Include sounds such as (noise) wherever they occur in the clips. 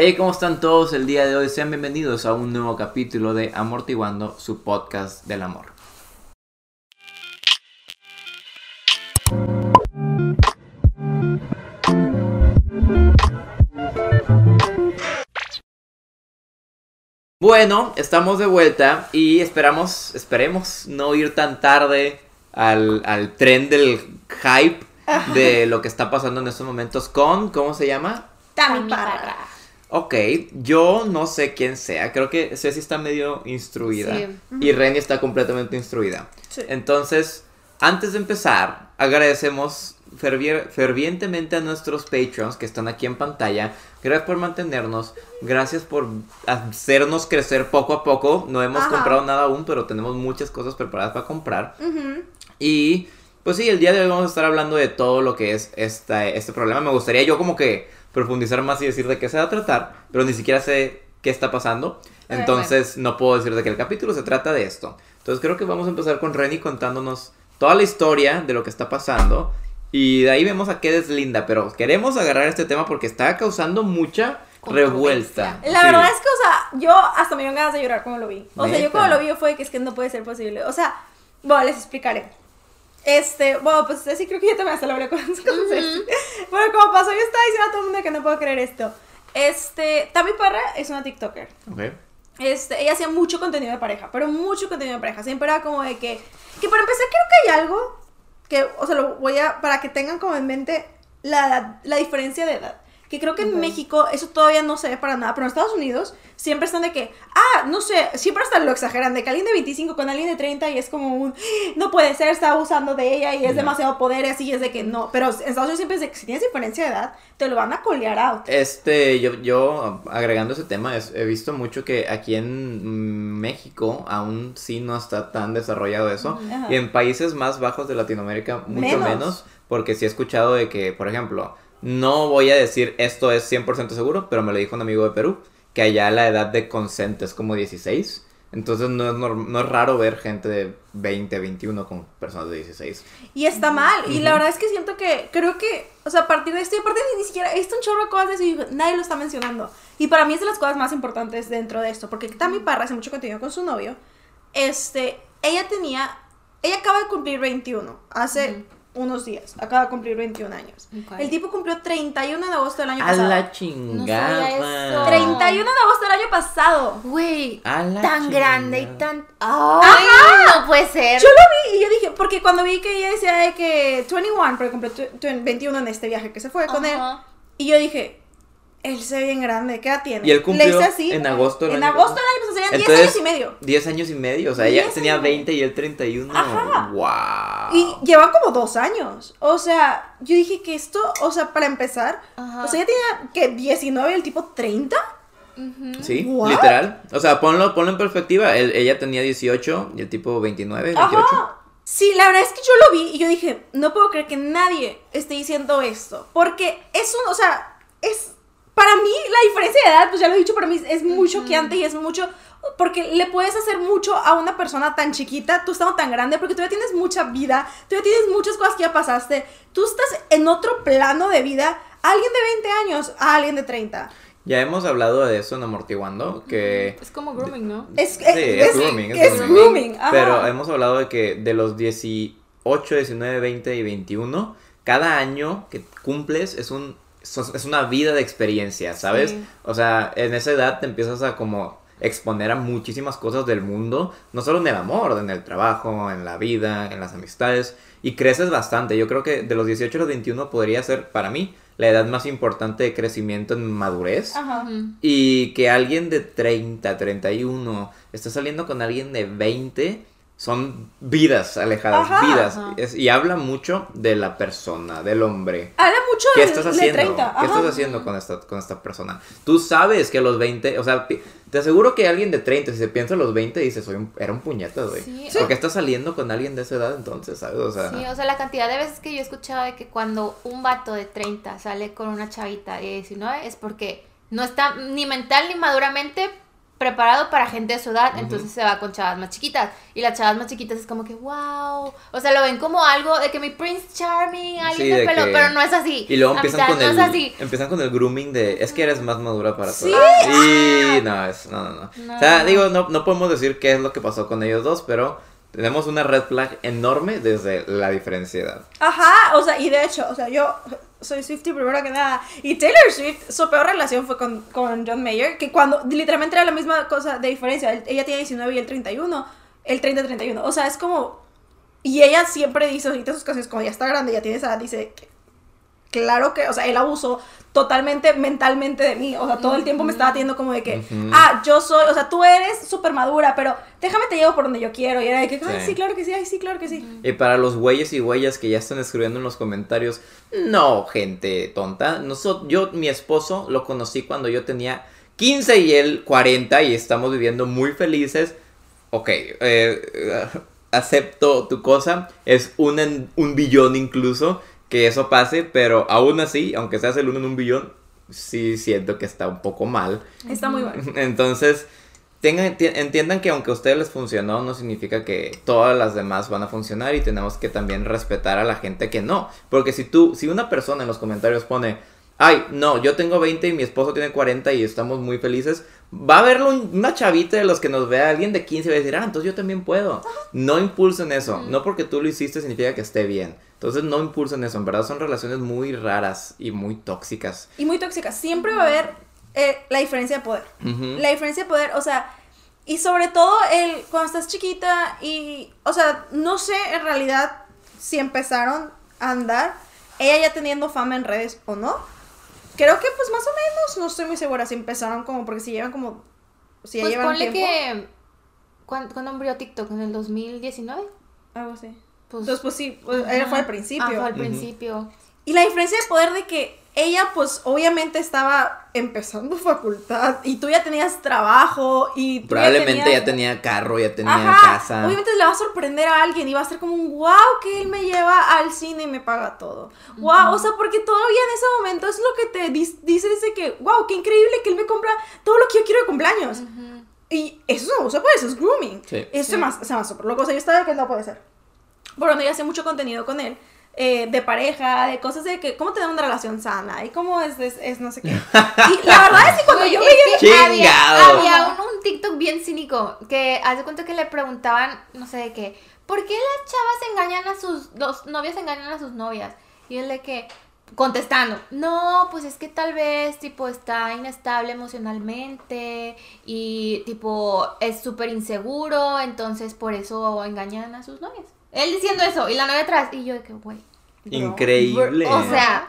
Hey, ¿cómo están todos el día de hoy? Sean bienvenidos a un nuevo capítulo de Amortiguando, su podcast del amor. Bueno, estamos de vuelta y esperamos, esperemos no ir tan tarde al, al tren del hype de lo que está pasando en estos momentos con, ¿cómo se llama? Tami Parra. Ok, yo no sé quién sea, creo que Ceci está medio instruida Sí. y Reni está completamente instruida. Sí. Entonces, antes de empezar, agradecemos fervientemente a nuestros patrons que están aquí en pantalla. Gracias por mantenernos, gracias por hacernos crecer poco a poco. No hemos Ajá. comprado nada aún, pero tenemos muchas cosas preparadas para comprar. Y pues sí, el día de hoy vamos a estar hablando de todo lo que es esta, este problema. Me gustaría yo como que profundizar más y decir de qué se va a tratar, pero ni siquiera sé qué está pasando. Entonces no puedo decir de que el capítulo se trata de esto. Entonces creo que vamos a empezar con Renny contándonos toda la historia de lo que está pasando. Y de ahí vemos a qué deslinda, pero queremos agarrar este tema porque está causando mucha revuelta. La Sí. verdad es que, o sea, yo hasta me dio ganas de llorar cuando lo vi. O sea, yo Neta. cuando lo vi fue que es que no puede ser posible. O sea, bueno, les explicaré. Este, bueno, pues sí, creo que ya también hasta lo hablé con, con Ceci. (laughs) Bueno, como pasó, yo estaba diciendo a todo el mundo que no puedo creer esto. Este, Tami Parra es una TikToker. Ok. Este, ella hacía mucho contenido de pareja, pero mucho contenido de pareja. Siempre era como de que, que para empezar creo que hay algo que, o sea, lo voy a, para que tengan como en mente la, la diferencia de edad. Que creo que en México eso todavía no se ve para nada, pero en Estados Unidos siempre están de que, ah, no sé, siempre hasta lo exageran, de que alguien de 25 con alguien de 30 y es como un, no puede ser, está abusando de ella y es demasiado poder y así es de que no. Pero en Estados Unidos siempre es de que si tienes diferencia de edad, te lo van a colear out. Este, yo, yo agregando ese tema, es- he visto mucho que aquí en mm, México aún sí no está tan desarrollado eso. Y en países más bajos de Latinoamérica, mucho Menos. menos. porque sí he escuchado de que, por ejemplo, no voy a decir esto es 100% seguro, pero me lo dijo un amigo de Perú, que allá la edad de consent es como 16. Entonces no es, no es raro ver gente de 20, 21 con personas de 16. Y está mal. Y la verdad es que siento que, creo que, o sea, a partir de esto, y aparte ni siquiera, esto un chorro de cosas de eso y nadie lo está mencionando. Y para mí es de las cosas más importantes dentro de esto, porque Tami Parra hace mucho contenido con su novio. Este, ella tenía, ella acaba de cumplir 21, hace unos días, acaba de cumplir 21 años. El tipo cumplió 31 de agosto del año A pasado. la chingada. eso. 31 de agosto del año pasado. Güey, A la tan grande y tan. ¡Ay! No puede ser. Yo lo vi y yo dije, porque cuando vi que ella decía de que 21, porque cumplió tu- tu- 21 en este viaje que se fue con él, y yo dije, él se ve bien grande, ¿qué edad tiene? Y él cumplió así, en agosto del En agosto del año pasado, serían 10 Entonces, años y medio. 10 años y medio, o sea, ella 10 tenía años. 20 y él 31. Ajá. ¡Wow! Y lleva como dos años. O sea, yo dije que esto, o sea, para empezar, Ajá. o sea, ella tenía que 19 y el tipo 30. Ujú. Sí, What? literal. O sea, ponlo, ponlo en perspectiva. Él- ella tenía 18 y el tipo 29, 28. Ajá. Sí, la verdad es que yo lo vi y yo dije, no puedo creer que nadie esté diciendo esto. Porque es un, o sea, es. Para mí, la diferencia de edad, pues ya lo he dicho, para mí es muy choqueante y es mucho. Porque le puedes hacer mucho a una persona tan chiquita, tú estando tan grande, porque tú ya tienes mucha vida, tú ya tienes muchas cosas que ya pasaste. Tú estás en otro plano de vida. Alguien de 20 años a alguien de 30. Ya hemos hablado de eso en Amortiguando, que... Es como grooming, ¿no? Es, Sí, es, es es- grooming, es es grooming. grooming, ajá. Pero hemos hablado de que de los 18, 19, 20 y 21, cada año que cumples es un es una vida de experiencia, ¿sabes? Sí. O sea, en esa edad te empiezas a como exponer a muchísimas cosas del mundo, no solo en el amor, en el trabajo, en la vida, en las amistades, y creces bastante. Yo creo que de los 18 a los 21 podría ser para mí la edad más importante de crecimiento en madurez. Ajá. Y que alguien de 30, 31 está saliendo con alguien de 20 son vidas alejadas, Ajá. vidas. Ajá. Es- y habla mucho de la persona, del hombre. Habla mucho ¿Qué de, estás de haciendo? 30. ¿Qué estás haciendo con esta, con esta persona? Tú sabes que a los 20, o sea, te aseguro que alguien de 30, si se piensa a los 20, dice, soy un, era un puñeta, güey. Sí. ¿Por qué estás saliendo con alguien de esa edad entonces, sabes? O sea, Sí, o sea, la cantidad de veces que yo he escuchado de que cuando un vato de 30 sale con una chavita de 19 es porque no está ni mental ni maduramente preparado para gente de su edad, entonces se va con chavas más chiquitas. Y las chavas más chiquitas es como que, wow. O sea, lo ven como algo de que mi Prince Charming, alguien Sí, de de pelo, que- pero no es así. Y luego empiezan Amistad, con el no es así. empiezan con el grooming de es que eres más madura para Sí. todo. Y no, es, no, no, no. No. O sea, digo, no, no podemos decir qué es lo que pasó con ellos dos, pero tenemos una red flag enorme desde la diferencia de edad. Ajá, o sea, y de hecho, o sea, yo soy Swiftie primero que nada. Y Taylor Swift, su peor relación fue con, con John Mayer, que cuando literalmente era la misma cosa de diferencia. Ella tiene 19 y el 31, el 30-31. O sea, es como... Y ella siempre dice, ahorita sus canciones, como ya está grande, ya tiene esa dice, claro que, o sea, él abusó totalmente mentalmente de mí. O sea, todo el tiempo me estaba teniendo como de que, ah, yo soy, o sea, tú eres súper madura, pero déjame te llevo por donde yo quiero. Y era de que, ay, Sí. sí, claro que sí, ay, sí, claro que sí. Y para los güeyes y güeyas que ya están escribiendo en los comentarios, no, gente tonta. Nosotros, yo, mi esposo, lo conocí cuando yo tenía 15 y él 40 y estamos viviendo muy felices. Ok, eh, (laughs) acepto tu cosa. Es un, en- un billón incluso que eso pase, pero aún así, aunque seas el uno en un billón, sí siento que está un poco mal. Está muy bueno. (laughs) Entonces, tengan, enti- entiendan que aunque a ustedes les funcionó, no significa que todas las demás van a funcionar y tenemos que también respetar a la gente que no. Porque si tú, si una persona en los comentarios pone, ay, no, yo tengo 20 y mi esposo tiene 40 y estamos muy felices, va a haber un- una chavita de los que nos vea alguien de 15 y va a decir, ah, entonces yo también puedo. No impulsen eso. No porque tú lo hiciste significa que esté bien. Entonces no impulsen eso. En verdad son relaciones muy raras y muy tóxicas. y muy tóxica. Siempre va a haber eh, la diferencia de poder. La diferencia de poder, o sea, y sobre todo el cuando estás chiquita y, o sea, no sé en realidad si empezaron a andar, ella ya teniendo fama en redes o no. Creo que pues más o menos, no estoy muy segura si empezaron como, porque si llevan como, si ya Pues llevan ponle tiempo. que. ¿Cuándo, cuándo abrió TikTok? ¿En el 2019? Algo así. Pues, Entonces pues sí, pues, fue al principio. Ah, fue al principio. Y la diferencia de poder de que ella, pues, obviamente estaba empezando (laughs) facultad y tú ya tenías trabajo y tú Probablemente tenías- ya tenía carro, ya tenía Ajá, casa. obviamente le va a sorprender a alguien y va a ser como un wow que él me lleva al cine y me paga todo. Wow, o sea, porque todavía en ese momento es lo que te dices de que, wow, qué increíble que él me compra todo lo que yo quiero de cumpleaños. Ujú. Y eso no usa pues, eso es grooming. Sí. Eso Sí. se me se me hace loco. O sea, yo estaba que no puede ser. Por donde ella hace mucho contenido con él. eh, de pareja, de cosas de que, cómo tener una relación sana y cómo es, es, es no sé qué. Y la (laughs) verdad es que cuando Güey, yo es veía... Había, había un, un TikTok bien cínico que hace cuenta que le preguntaban, no sé de qué, ¿por qué las chavas engañan a sus, los novios engañan a sus novias? Y él de que, contestando, no, pues es que tal vez, tipo, está inestable emocionalmente y, tipo, es súper inseguro, entonces por eso engañan a sus novias. Él diciendo eso y la novia atrás, y yo de que, güey. Increíble. bro, O sea,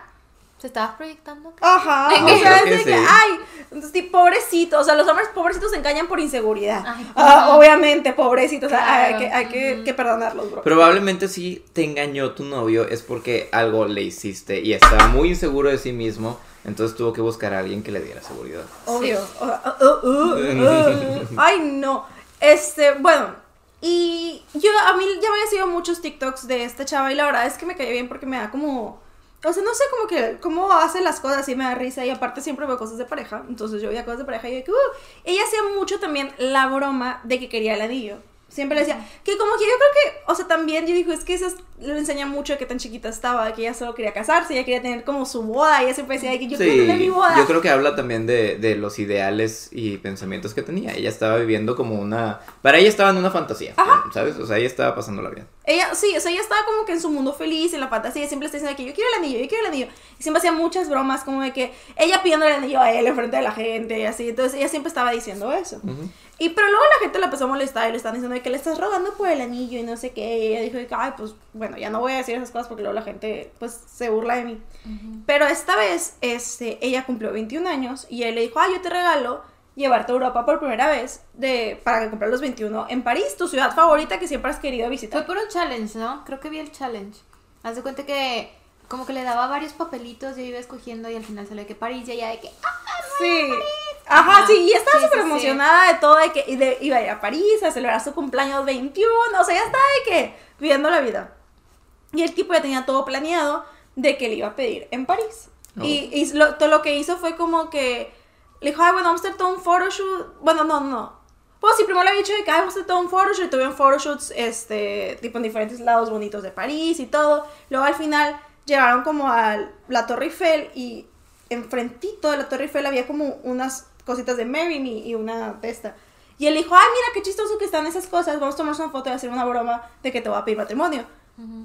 se estaba proyectando. Ajá, o sea, que sí. ay, entonces, sí, pobrecito, o sea, los hombres pobrecitos se engañan por inseguridad. Ay, Ah, obviamente, pobrecitos, o sea, hay, que, hay que, perdonarlos, bro. Probablemente si te engañó tu novio es porque algo le hiciste y estaba muy inseguro de sí mismo, entonces tuvo que buscar a alguien que le diera seguridad. Obvio. Uh, uh, uh, uh. (laughs) Ay, no. Este, bueno. Y yo, a mí ya me había sido muchos TikToks de esta chava y la verdad es que me caía bien porque me da como... O sea, no sé cómo que, cómo hace las cosas y me da risa y aparte siempre veo cosas de pareja. Entonces yo veía cosas de pareja y yo que, uh, ella hacía mucho también la broma de que quería el anillo. Siempre le decía, que como que yo creo que, o sea, también yo digo, es que eso es- le enseña mucho de que tan chiquita estaba, de que ella solo quería casarse, ella quería tener como su boda, y ella siempre decía de que yo quiero tener mi boda. yo creo que habla también de, de los ideales y pensamientos que tenía. Ella estaba viviendo como una... Para ella estaba en una fantasía, ¿sabes? O sea, ella estaba pasándola bien. Ella, sí, o sea, ella estaba como que en su mundo feliz, en la fantasía, siempre está diciendo que yo quiero el anillo, yo quiero el anillo. Y siempre hacía muchas bromas como de que ella pidiendo el anillo a él enfrente de la gente y así. Entonces ella siempre estaba diciendo eso. Y pero luego la gente la empezó a molestar y le están diciendo de que le estás rogando por el anillo y no sé qué. Y ella dijo de que, ay, pues bueno, ya no voy a decir esas cosas porque luego la gente pues se burla de mí. Pero esta vez, este, ella cumplió 21 años y él le dijo, ah, yo te regalo llevarte a Europa por primera vez de, para que cumplas los 21 en París, tu ciudad favorita que siempre has querido visitar. Fue por un challenge, ¿no? Creo que vi el challenge. Haz de cuenta que como que le daba varios papelitos y iba escogiendo y al final salió que París y ella de que ¡ah! Sí. Ajá, sí, y estaba súper sí, sí. emocionada de todo, de que y de- iba a ir a París a celebrar su cumpleaños 21, o sea, ya estaba de que viviendo la vida. Y el tipo ya tenía todo planeado de que le iba a pedir en París. Oh. Y, y lo, todo lo que hizo fue como que le dijo, ay, bueno, vamos a hacer todo un photoshoot. Bueno, no, no. Pues sí, primero le había dicho de que ay, vamos a hacer todo un photoshoot. Y tuvieron photoshoots, este, tipo en diferentes lados bonitos de París y todo. Luego al final llegaron como a la Torre Eiffel y enfrentito de la Torre Eiffel había como unas cositas de Mary Me y una de esta. Y él dijo, ay, mira qué chistoso que están esas cosas, vamos a tomarnos una foto y hacer una broma de que te voy a pedir matrimonio.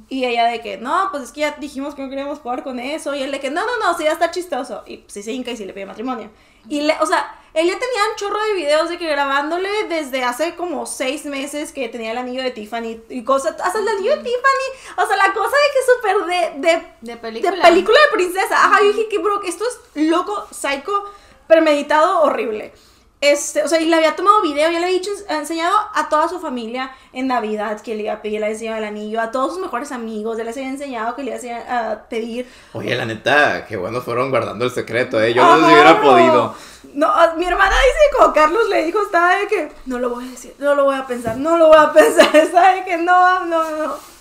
Y ella de que, no, pues es que ya dijimos que no queríamos jugar con eso. Y él de que, no, no, no, sí, ya está chistoso. Y sí se hinca y sí le pide matrimonio. Y, le, o sea, él ya tenía un chorro de videos de que grabándole desde hace como seis meses que tenía el anillo de Tiffany y cosas, hasta el anillo de Tiffany. O sea, la cosa de que súper de, de, De película. de película de princesa. Ajá, yo dije que, bro, esto es loco, psycho, premeditado, horrible. Este, o sea, y le había tomado video, ya le había dicho, enseñado a toda su familia en Navidad que le iba a pedir, le había enseñado el anillo, a todos sus mejores amigos, ya les había enseñado que le iba a pedir. Oye, la neta, qué bueno fueron guardando el secreto, ¿eh? Yo no Ajá, hubiera podido. No, ah, mi hermana dice como Carlos le dijo, estaba de que no lo voy a decir, no lo voy a pensar, no lo voy a (laughs) pensar, estaba de que no, no, no.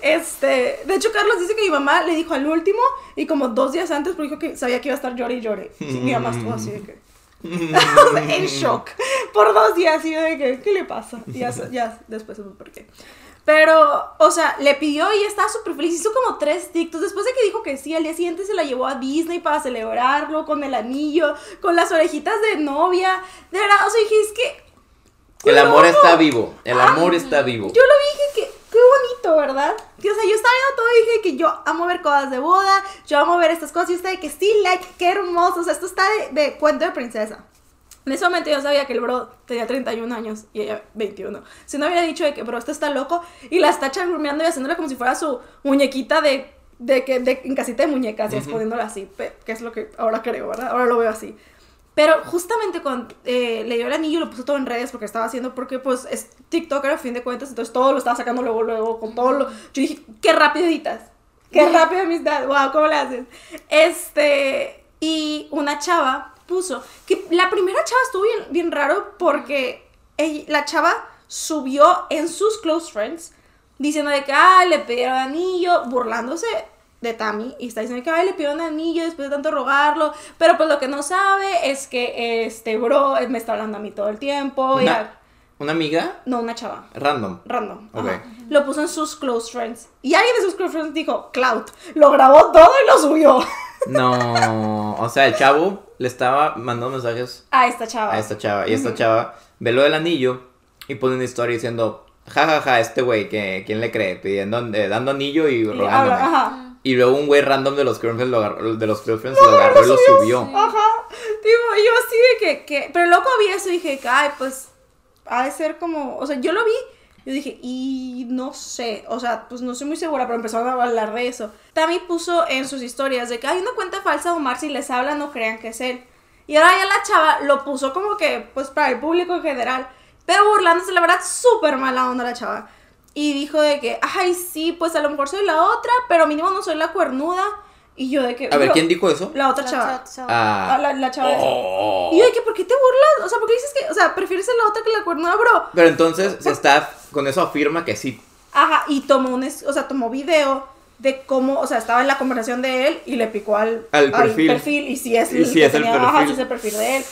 Este, de hecho Carlos dice que mi mamá le dijo al último y como dos días antes porque dijo que sabía que iba a estar llore y llore. Mi mamá estuvo así de que (laughs) en shock por dos días y yo de que, ¿qué le pasa? Y ya, ya después supe por qué. Pero, o sea, le pidió y estaba súper feliz. Hizo como tres TikToks. Después de que dijo que sí, al día siguiente se la llevó a Disney para celebrarlo con el anillo, con las orejitas de novia. De verdad, o sea, dije, es que. El amor está vivo, el Ah, amor está vivo. Yo lo dije que qué bonito, ¿verdad? Que, o sea, yo estaba viendo todo y dije que yo amo ver cosas de boda, yo amo ver estas cosas y usted que sí, like, qué hermoso. O sea, esto está de, de cuento de princesa. En ese momento yo sabía que el bro tenía 31 años y ella 21. Si no hubiera dicho de que, bro, esto está loco y la está charrumeando y haciéndole como si fuera su muñequita de, de, que, de en casita de muñecas y Ujú. poniéndola así, pe- que es lo que ahora creo, ¿verdad? Ahora lo veo así. Pero justamente cuando eh, le dio el anillo lo puso todo en redes porque estaba haciendo, porque pues es TikToker a fin de cuentas, entonces todo lo estaba sacando luego, luego, con todo lo... Yo dije, qué rápido editas, qué rápido amistad, wow, ¿cómo le haces? Este, y una chava puso, que la primera chava estuvo bien, bien raro porque ella- la chava subió en sus close friends diciendo de que, ah, le pidieron anillo, burlándose de Tammy y está diciendo que, ay, le pidieron anillo después de tanto rogarlo, pero pues lo que no sabe es que este bro me está hablando a mí todo el tiempo. y Una, a- una amiga No, una chava. random. Random. Ok. ajá. Lo puso en sus close friends. Y alguien de sus close friends dijo, Cloud, lo grabó todo y lo subió (laughs) No, o sea, el chavo le estaba mandando mensajes a esta chava. a esta chava. Y esta chava ve lo del anillo y pone una historia diciendo, jajaja, ja, ja, este güey, que ¿quién le cree? Pidiendo, eh, dando anillo y rogándome. ajá. Y luego un güey random de los girlfriends lo agarró, de los girlfriends lo agarró y lo subió. Ajá. Tipo, yo así de que, que. Pero loco vi eso y dije, ay, pues. Ha de ser como. O sea, yo lo vi. Yo dije, y no sé. O sea, pues no estoy muy segura, pero empezaron a hablar de eso. También puso en sus historias de que hay una cuenta falsa de Omar. Si les habla, no crean que es él. Y ahora ya la chava lo puso como que, pues para el público en general. Pero burlándose, la verdad, súper mala onda la chava. Y dijo de que, ay, sí, pues a lo mejor soy la otra, pero mínimo no soy la cuernuda. Y yo de que. A ver, "Bro, ¿quién dijo eso? La otra La chava. chava. Ah, Ah, la, la chava oh. Y yo de que, ¿por qué te burlas? O sea, ¿por qué dices que, o sea, prefieres a la otra que la cuernuda, bro? Pero entonces se está, con eso afirma que sí. Ajá, y tomó un, es- o sea, tomó video de cómo, o sea, estaba en la conversación de él y le picó al, Al perfil. y si es, Y sí que es el tenía- Ajá, perfil. sí es el perfil de él.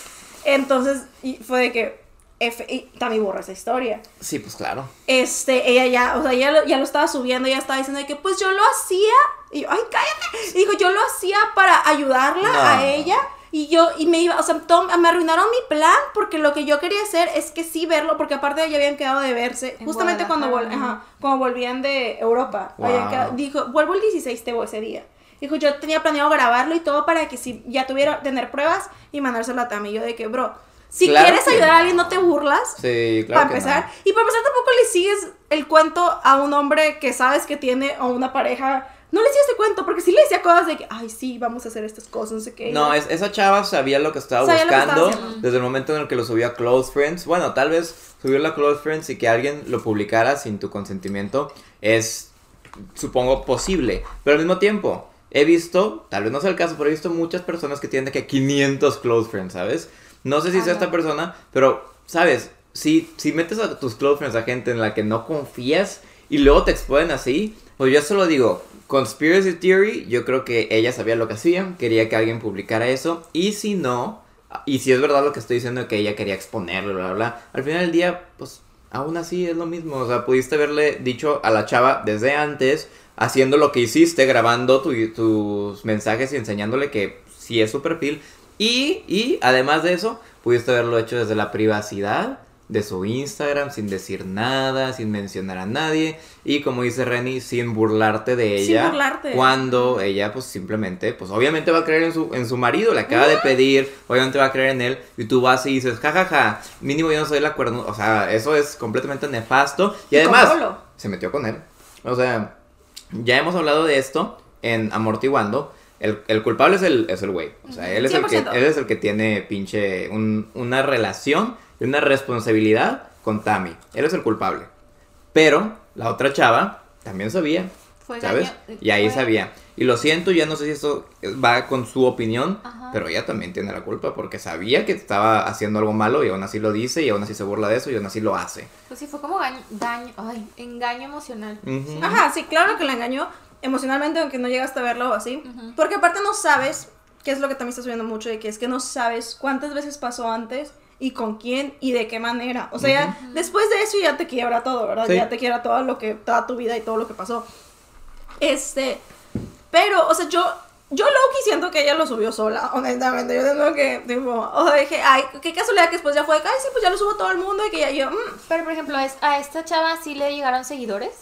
Entonces, y fue de que, F, y también borra esa historia. Sí, pues claro. Este, ella ya, o sea, ya lo, ya lo estaba subiendo, ya estaba diciendo de que, pues yo lo hacía, y yo, ay, cállate, y dijo, yo lo hacía para ayudarla No. a ella, y yo, y me iba, o sea, Tom, me arruinaron mi plan, porque lo que yo quería hacer es que sí verlo, porque aparte ya habían quedado de verse, En justamente cuando, vol- ajá, cuando volvían de Europa, Wow. habían quedado- dijo, vuelvo el 16 te voy ese día. Dijo, yo tenía planeado grabarlo y todo para que si ya tuviera, tener pruebas y mandárselo a Tami. Yo de que, bro, si Claro quieres que ayudar a alguien, no te burlas Sí, claro. para que empezar. no. Y para empezar tampoco le sigues el cuento a un hombre que sabes que tiene o una pareja. No le sigues el cuento, porque sí le decía cosas de que, ay, sí, vamos a hacer estas cosas, no sé qué. No, es- esa chava sabía lo que estaba Sabía lo que estaba buscando desde el momento en el que lo subió a Close Friends. Bueno, tal vez subirlo a Close Friends y que alguien lo publicara sin tu consentimiento es, supongo, posible. Pero al mismo tiempo, he visto, tal vez no sea el caso, pero he visto muchas personas que tienen de que 500 Close Friends, ¿sabes? No sé si sea esta persona, pero, ¿sabes? Si, si metes a tus Close Friends a gente en la que no confías y luego te exponen así, pues yo solo digo, Conspiracy Theory, yo creo que ella sabía lo que hacía, quería que alguien publicara eso, y si no, Y si es verdad lo que estoy diciendo que ella quería exponerlo, bla, bla, bla. Al final del día, pues aún así es lo mismo. O sea, pudiste haberle dicho a la chava desde antes, haciendo lo que hiciste, grabando tu- tus mensajes y enseñándole que sí es su perfil. Y, y además de eso, pudiste haberlo hecho desde la privacidad de su Instagram, sin decir nada, sin mencionar a nadie. Y como dice Renny, sin burlarte de Sin ella. burlarte. Cuando ella, pues simplemente, pues obviamente va a creer en su, en su marido, le acaba de pedir, obviamente va a creer en él. Y tú vas y dices, jajaja, mínimo yo no soy la cuerno. O sea, eso es completamente nefasto. Y, Y además, se metió con él. O sea, ya hemos hablado de esto en Amortiguando. El, el culpable es el, es el güey. O sea, él es el, que, 100%. él es el que tiene pinche un- una relación y una responsabilidad con Tammy. Él es el culpable. Pero la otra chava también sabía. Fue ¿Sabes? Y ahí fue- sabía. Y lo siento, ya no sé si esto va con su opinión, Ajá. pero ella también tiene la culpa porque sabía que estaba haciendo algo malo y aún así lo dice y aún así se burla de eso y aún así lo hace. Pues sí, fue como daño, ay, engaño emocional. Ajá, sí, claro que la engañó emocionalmente, aunque no llegaste a verlo o así. Porque aparte no sabes, que es lo que también está subiendo mucho, de que es que no sabes cuántas veces pasó antes y con quién y de qué manera. O sea, ya después de eso ya te quiebra todo, ¿verdad? Sí. Ya te quiebra todo lo que, toda tu vida y todo lo que pasó. Este, pero, o sea, yo, yo Loki siento que ella lo subió sola, honestamente. Yo tengo que, tipo, o sea, dije, ay, qué casualidad que después ya fue, ay, sí, pues ya lo subo todo el mundo y que ya yo, mm, Pero, por ejemplo, ¿es- ¿a esta chava sí le llegaron seguidores?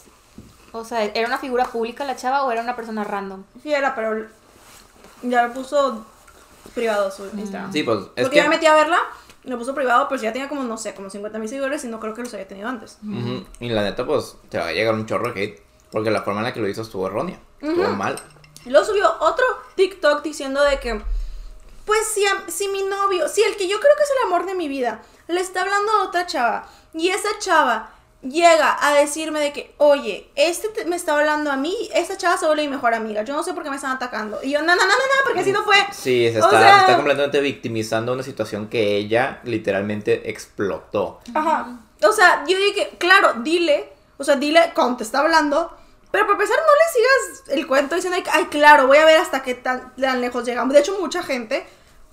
O sea, ¿era una figura pública la chava o era una persona random? sí era, pero ya lo puso privado su Instagram. Sí, pues es Porque que... yo me metí a verla, lo puso privado, pero ya tenía como, no sé, como 50 mil seguidores y no creo que los había tenido antes. Ujú. Y la neta, pues te va a llegar un chorro de hate porque la forma en la que lo hizo estuvo errónea. Estuvo mal. Y luego subió otro TikTok diciendo de que, pues si, a- si mi novio, si el que yo creo que es el amor de mi vida, le está hablando a otra chava y esa chava llega a decirme de que, oye, este te- me está hablando a mí, esa chava se vuelve mi mejor amiga, yo no sé por qué me están atacando. Y yo, no, no, no, no, no, porque así no fue. Sí, se O está, sea- se está completamente victimizando una situación que ella literalmente explotó. Ajá. O sea, yo dije, claro, dile, o sea, dile cuando te está hablando, pero para empezar no le sigas el cuento diciendo, ay, claro, voy a ver hasta qué tan, tan lejos llegamos. De hecho, mucha gente,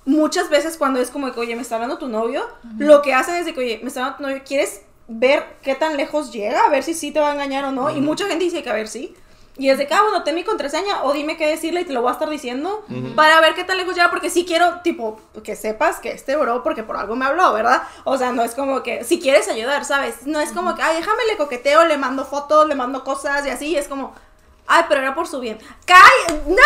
muchas veces cuando es como que, oye, me está hablando tu novio, lo que hacen es de que, oye, me está hablando tu novio, ¿quieres ver qué tan lejos llega? A ver si sí te va a engañar o no. Y mucha gente dice que a ver sí. Y es de que, ah, bueno, ten mi contraseña o dime qué decirle y te lo voy a estar diciendo para ver qué tan lejos llega, porque sí quiero, tipo, que sepas que este bro, porque por algo me habló, ¿verdad? O sea, no es como que, si quieres ayudar, ¿sabes? No es como que, ay, déjame le coqueteo, le mando fotos, le mando cosas y así, es como, ay, pero era por su bien. ¡Cay! ¡No!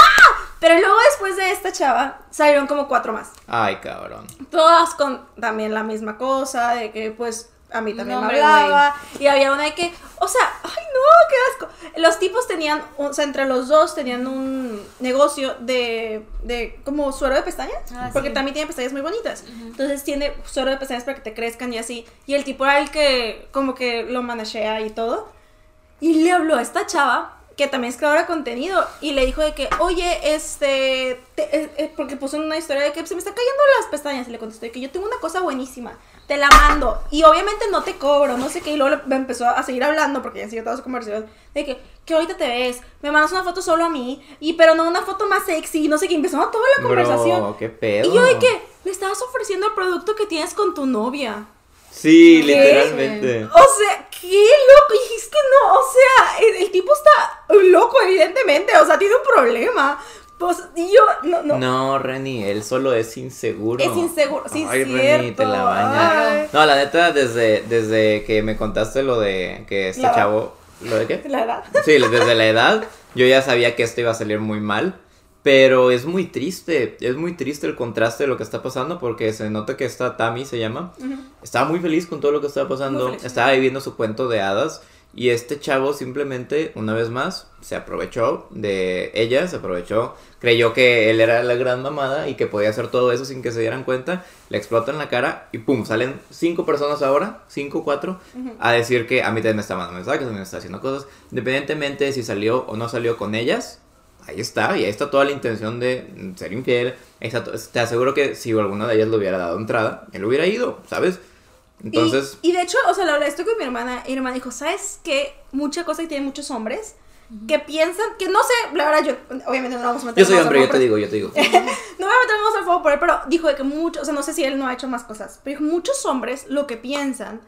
Pero luego después de esta chava, salieron como cuatro más. Ay, cabrón. Todas con también la misma cosa, de que pues a mí también No, me hablaba. Y había una de que, o sea, ay no, qué asco. Los tipos tenían, o sea, entre los dos tenían un negocio de, de como suero de pestañas. Ah, porque sí. también tiene pestañas muy bonitas. Entonces tiene suero de pestañas para que te crezcan y así. Y el tipo era el que como que lo manejea y todo. Y le habló a esta chava, que también es creadora de contenido, y le dijo de que, oye, este, te- eh, eh, porque puso una historia de que se me están cayendo las pestañas, y le contestó de que yo tengo una cosa buenísima, te la mando, y obviamente no te cobro, no sé qué, y luego me empezó a seguir hablando, porque ya siguió toda su conversación, de que, que ahorita te ves, me mandas una foto solo a mí, y pero no una foto más sexy, no sé qué, empezó toda la conversación. Bro, qué pedo. Y yo de que, le estabas ofreciendo el producto que tienes con tu novia. Sí, ¿Qué? literalmente. O sea, qué loco. Y es que no, o sea, el, el tipo está loco, evidentemente. O sea, tiene un problema. Pues, y yo, no, no. No, Reni, él solo es inseguro. Es inseguro, sí, Ay, cierto. Reni, te la bañas. Ay. No, la neta, desde, desde que me contaste lo de que este La- chavo. ¿Lo de qué? La edad. Sí, desde la edad, yo ya sabía que esto iba a salir muy mal. Pero es muy triste, es muy triste el contraste de lo que está pasando porque se nota que esta Tammy se llama. Estaba muy feliz con todo lo que estaba pasando, estaba viviendo su cuento de hadas y este chavo simplemente, una vez más, se aprovechó de ella, se aprovechó, creyó que él era la gran mamada y que podía hacer todo eso sin que se dieran cuenta, le explota en la cara y pum, salen cinco personas ahora, cinco, cuatro, a decir que a mí también me está mandando mensajes, me está haciendo cosas, independientemente de si salió o no salió con ellas, ahí está, y ahí está toda la intención de ser infiel. Ahí está te aseguro que si alguna de ellas le hubiera dado entrada, él hubiera ido, ¿sabes? Entonces, Y, y de hecho, o sea, lo hablé esto con mi hermana. Y mi hermana dijo: ¿Sabes qué? Mucha cosa que tienen muchos hombres que piensan, que no sé, la verdad, yo, obviamente no vamos a meter Yo soy hombre, yo te digo, yo te digo. (laughs) no voy a meter manos al fuego por él, pero dijo de que muchos, o sea, no sé si él no ha hecho más cosas, pero dijo, muchos hombres lo que piensan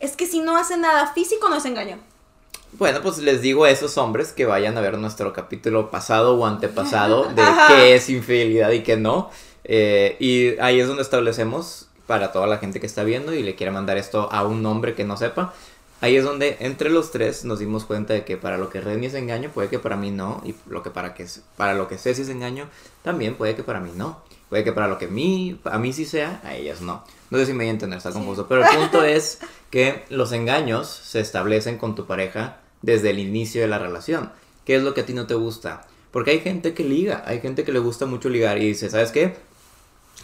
es que si no hacen nada físico no es engaño. Bueno, pues les digo a esos hombres que vayan a ver nuestro capítulo pasado o antepasado (laughs) de Ajá. qué es infidelidad y qué no. Eh, y ahí es donde establecemos para toda la gente que está viendo y le quiere mandar esto a un hombre que no sepa. Ahí es donde entre los tres nos dimos cuenta de que para lo que Redmi es engaño, puede que para mí no. Y lo que para, que, para lo que Ceci es engaño, también puede que para mí no. Puede que para lo que mí, a mí sí sea, a ellas no. No sé si me voy a entender, está confuso. Pero el punto (laughs) es que los engaños se establecen con tu pareja desde el inicio de la relación. ¿Qué es lo que a ti no te gusta? Porque hay gente que liga, hay gente que le gusta mucho ligar y dice, ¿sabes qué?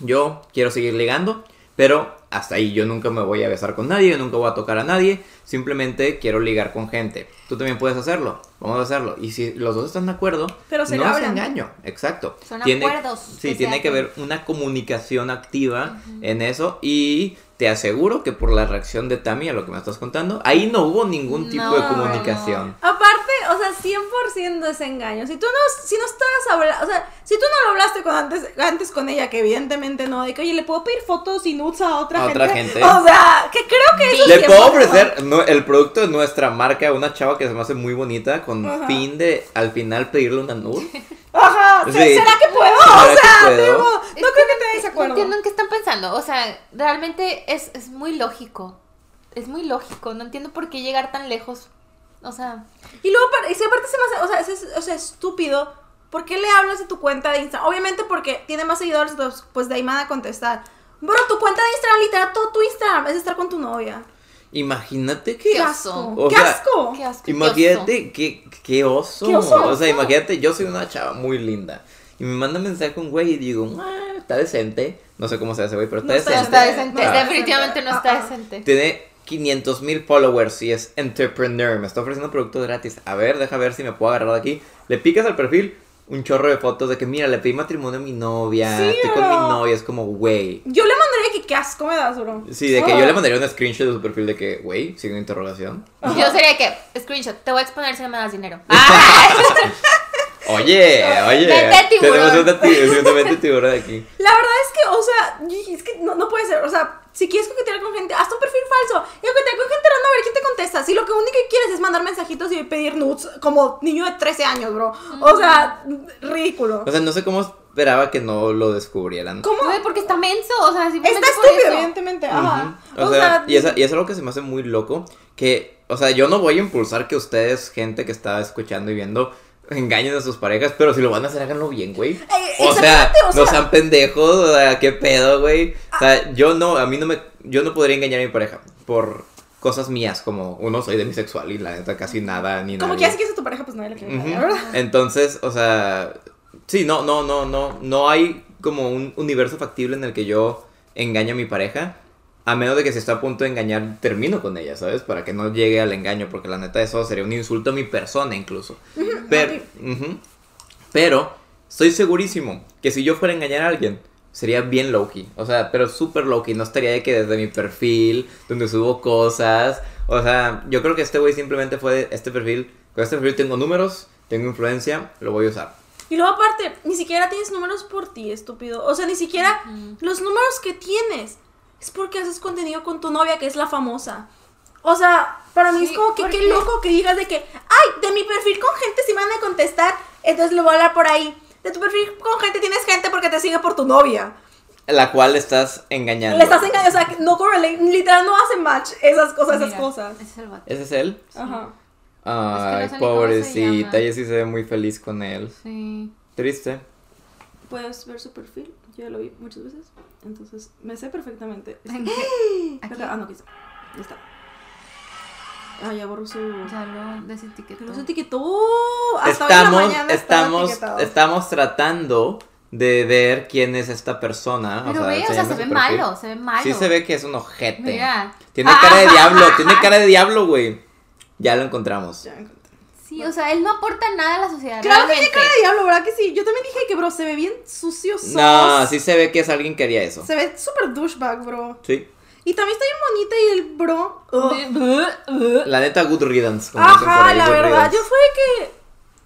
Yo quiero seguir ligando, pero hasta ahí yo nunca me voy a besar con nadie, yo nunca voy a tocar a nadie, simplemente quiero ligar con gente. Tú también puedes hacerlo, vamos a hacerlo. Y si los dos están de acuerdo, Pero se no es engaño, exacto. Son tiene, acuerdos Sí, que tiene que haber una comunicación activa en eso y te aseguro que por la reacción de Tami a lo que me estás contando, ahí no hubo ningún tipo de No, comunicación. Aparte, o sea, 100% es engaño. Si tú no, si no estabas hablando, o sea, si tú no lo hablaste con antes, antes con ella, que evidentemente no, de que, oye, le puedo pedir fotos y nudes a otra A gente. otra gente. O sea, que creo que eso Le es puedo ofrecer no, el producto de nuestra marca a una chava que se me hace muy bonita con Ajá. fin de al final pedirle una nude. (laughs) Ajá, ¿se- Sí. ¿será que puedo? ¿Será o que sea, puedo? digo, no creo que te des No acuerdo. entiendo en qué están pensando. O sea, realmente es, es muy lógico. Es muy lógico. No entiendo por qué llegar tan lejos. O sea, Y luego, es que aparte se me hace, o sea, es, es- o sea, estúpido. ¿Por qué le hablas de tu cuenta de Instagram? Obviamente porque tiene más seguidores, pues de ahí van a contestar. Bro, tu cuenta de Instagram, literal, todo tu Instagram es estar con tu novia. Imagínate ¡Qué que asco! O ¡Qué sea, asco! qué asco. qué Imagínate qué, qué oso. Qué oso. O sea, imagínate, yo soy una chava muy linda. Y me manda mensaje un güey y digo, ah, está decente. No sé cómo se hace, güey, pero está No oso. Decente. está decente. Está Definitivamente no decente. está Ah, ah. decente. Tiene 500 mil followers y es entrepreneur. Me está ofreciendo producto gratis. A ver, deja ver si me puedo agarrar de aquí. Le picas al perfil, un chorro de fotos de que, mira, le pedí matrimonio a mi novia. Sí, estoy con mi novia. Es como, güey. Yo le que qué asco me das, bro. Sí, de que Ah. yo le mandaría un screenshot de su perfil de que, güey, sigue una interrogación. Yo sería que, screenshot, te voy a exponer si no me das dinero. (laughs) (laughs) Oye, oye. Vete, tiburón. Tenemos una una tiburón aquí. La verdad es que, o sea, es que no, no puede ser. O sea, si quieres coquetear con gente, hazte un perfil falso. Y coquetear con gente random a ver quién te contesta. Si lo que único que quieres es mandar mensajitos y pedir nudes como niño de 13 años, bro. O sea, ridículo. O sea, no sé cómo esperaba que no lo descubrieran. ¿Cómo? Güey, porque está menso, o sea, simplemente Está por estúpido, eso. evidentemente. Ajá. Ujú. O, sea, y, es, y es algo que se me hace muy loco. Que, o sea, yo no voy a impulsar que ustedes, gente que está escuchando y viendo, engañen a sus parejas, pero si lo van a hacer, háganlo bien, güey. Eh, O sea, o no sea- sean pendejos, o sea, qué pedo, güey. O sea, yo no, a mí no me, yo no podría engañar a mi pareja por cosas mías, como uno soy demisexual y la neta casi nada ni nada. Como que ya si quieres a tu pareja, pues nadie le quiere Ujú. engañar, ¿verdad? Entonces, o sea, sí, no, no, no, no, no hay como un universo factible en el que yo engaño a mi pareja, a menos de que si está a punto de engañar, termino con ella, ¿sabes? Para que no llegue al engaño, porque la neta eso sería un insulto a mi persona incluso. Pero, ujú. pero, estoy segurísimo que si yo fuera a engañar a alguien, sería bien low-key, o sea, pero súper low-key, no estaría de que desde mi perfil, donde subo cosas, o sea, yo creo que este güey simplemente fue de este perfil, con este perfil tengo números, tengo influencia, lo voy a usar. Y luego aparte, ni siquiera tienes números por ti, estúpido. O sea, ni siquiera los números que tienes es porque haces contenido con tu novia, que es la famosa. O sea, para mí Sí, es como que qué loco que digas de que, ay, de mi perfil con gente si me van a contestar, entonces le voy a hablar por ahí. De tu perfil con gente tienes gente porque te sigue por tu novia. La cual estás engañando. Le estás engañando, o sea, no correlate, literal no hacen match esas cosas, esas Mira, cosas. ese es el vato. ¿Ese es él? Ajá. Ay, no sé ni cómo se pobrecita, ella sí se ve muy feliz con él. Sí. Triste. Puedes ver su perfil, yo ya lo vi muchas veces, entonces me sé perfectamente. (laughs) Aquí Ah, no, aquí está. Ahí está. Ah, ya borró su. ya lo desetiquetó. Pero se etiquetó. Hasta hoy en la Estamos, mañana estamos, estamos tratando de ver quién es esta persona. Pero o sea, ve, o sea, se ve perfil. malo, se ve malo. Sí se ve que es un ojete. Mira. Tiene cara de (laughs) diablo, tiene cara de diablo, güey. Ya lo encontramos. Ya encontré. Sí, o sea, él no aporta nada a la sociedad. Claro que tiene realmente. cara de diablo, ¿verdad que sí? Yo también dije que, bro, se ve bien sucio, sos. No, sí se ve que es alguien que haría eso. Se ve súper douchebag, bro. Sí. Y también está bien bonita y el bro. ugh. La neta, good riddance. como Ajá, ahí, la verdad. riddance. Yo fue que.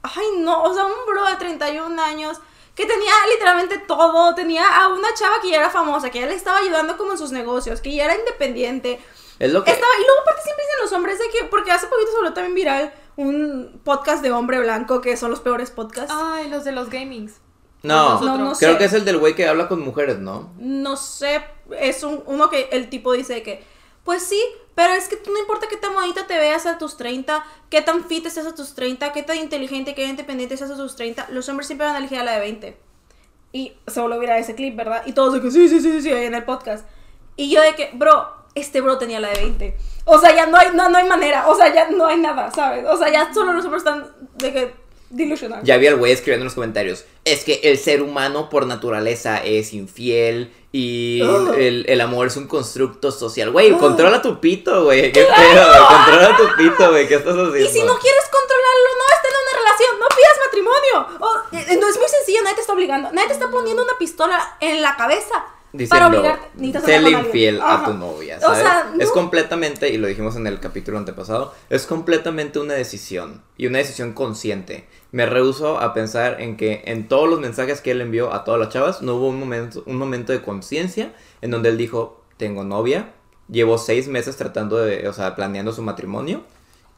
ay no, o sea, un bro de 31 años que tenía literalmente todo, tenía a una chava que ya era famosa, que ya le estaba ayudando como en sus negocios, que ya era independiente. Es lo que... Estaba, y luego aparte siempre dicen los hombres de que, porque hace poquito se volvió también viral un podcast de hombre blanco, que son los peores podcasts. Ay, los de los gamings. No, No, no creo sé. que es el del güey que habla con mujeres, ¿no? No sé, es un, uno que el tipo dice que, pues sí, pero es que no importa qué tan bonita te veas a tus 30, qué tan fit estés a tus 30, qué tan inteligente, qué tan independiente estés a tus 30, los hombres siempre van a elegir a la de 20. Y se volvió a virar ese clip, ¿verdad? Y todos de que sí, sí, sí, sí, sí, ahí en el podcast. Y yo de que, bro, este bro tenía la de 20. O sea, ya no hay, no, no hay manera, o sea, ya no hay nada, ¿sabes? O sea, ya solo los hombres están de que delusional. Ya vi al güey escribiendo en los comentarios. Es que el ser humano por naturaleza es infiel y Ugh. el, el amor es un constructo social. Güey, Ugh. controla tu pito, güey. ¿Qué pedo, güey? Controla tu pito, güey. ¿Qué estás haciendo? Y si no quieres controlarlo, no estés en una relación, no pidas matrimonio. O, eh, no es muy sencillo, nadie te está obligando. Nadie te está poniendo una pistola en la cabeza Diciendo, con infiel a tu novia, O sea, Es completamente, y lo dijimos en el capítulo antepasado, es completamente una decisión, y una decisión consciente. Me rehuso a pensar en que en todos los mensajes que él envió a todas las chavas, no hubo un momento, un momento de conciencia en donde él dijo, tengo novia, llevo seis meses tratando de, o sea, planeando su matrimonio,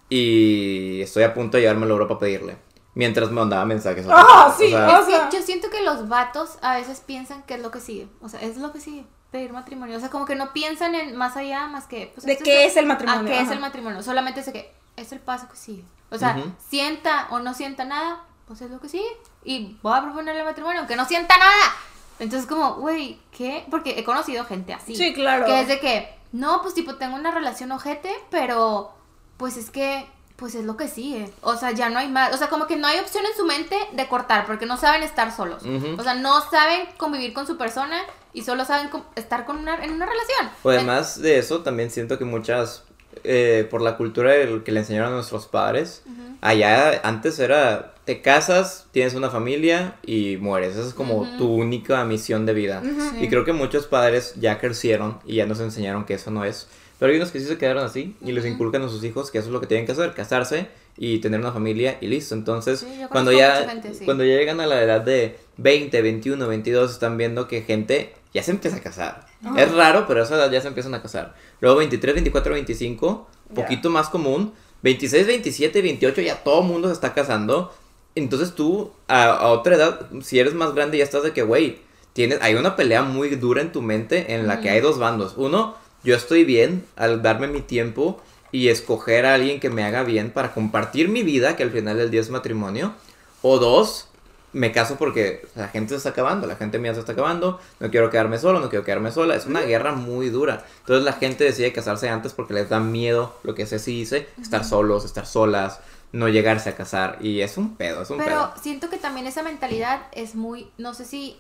y estoy a punto de llevármelo a Europa a pedirle. Mientras me mandaba mensajes. a Ah, sí, o sea, Es que sea- yo siento que los vatos a veces piensan que es lo que sigue. O sea, es lo que sigue. Pedir matrimonio. O sea, como que no piensan en más allá más que. pues, ¿De qué es el matrimonio? Ah, ¿qué es el matrimonio? Solamente es de que es el paso que sigue. O sea, sienta o no sienta nada, pues es lo que sigue. Y voy a proponerle matrimonio, aunque no sienta nada. Entonces, como, güey, ¿qué? Porque he conocido gente así. Sí, claro. Que es de que, no, pues tipo, tengo una relación ojete, pero pues es que, pues es lo que sigue. O sea, ya no hay más. O sea, como que no hay opción en su mente de cortar, porque no saben estar solos. O sea, no saben convivir con su persona y solo saben estar con una, en una relación. O además de eso, también siento que muchas, eh, por la cultura que le enseñaron a nuestros padres, allá antes era, te casas, tienes una familia y mueres. Esa es como tu única misión de vida. Y creo que muchos padres ya crecieron y ya nos enseñaron que eso no es. Pero hay unos que sí se quedaron así y les inculcan a sus hijos que eso es lo que tienen que hacer, casarse y tener una familia y listo. Entonces, Sí, cuando ya gente así. cuando ya llegan a la edad de 20, 21, 22, están viendo que gente ya se empieza a casar. Es raro, pero a esa edad ya se empiezan a casar. Luego 23, 24, 25, Ya. poquito más común. 26, 27, 28, ya todo mundo se está casando. Entonces tú, a, a otra edad, si eres más grande, ya estás de que, güey, tienes, hay una pelea muy dura en tu mente en la que Ujú. hay dos bandos. Uno, yo estoy bien al darme mi tiempo y escoger a alguien que me haga bien para compartir mi vida, que al final del día es matrimonio. O dos, me caso porque la gente se está acabando, la gente mía se está acabando, no quiero quedarme solo, no quiero quedarme sola. Es una guerra muy dura. Entonces la gente decide casarse antes porque les da miedo, lo que Ceci dice, estar solos, estar solas, no llegarse a casar. Y es un pedo, es un Pero pedo. siento que también esa mentalidad es muy, no sé si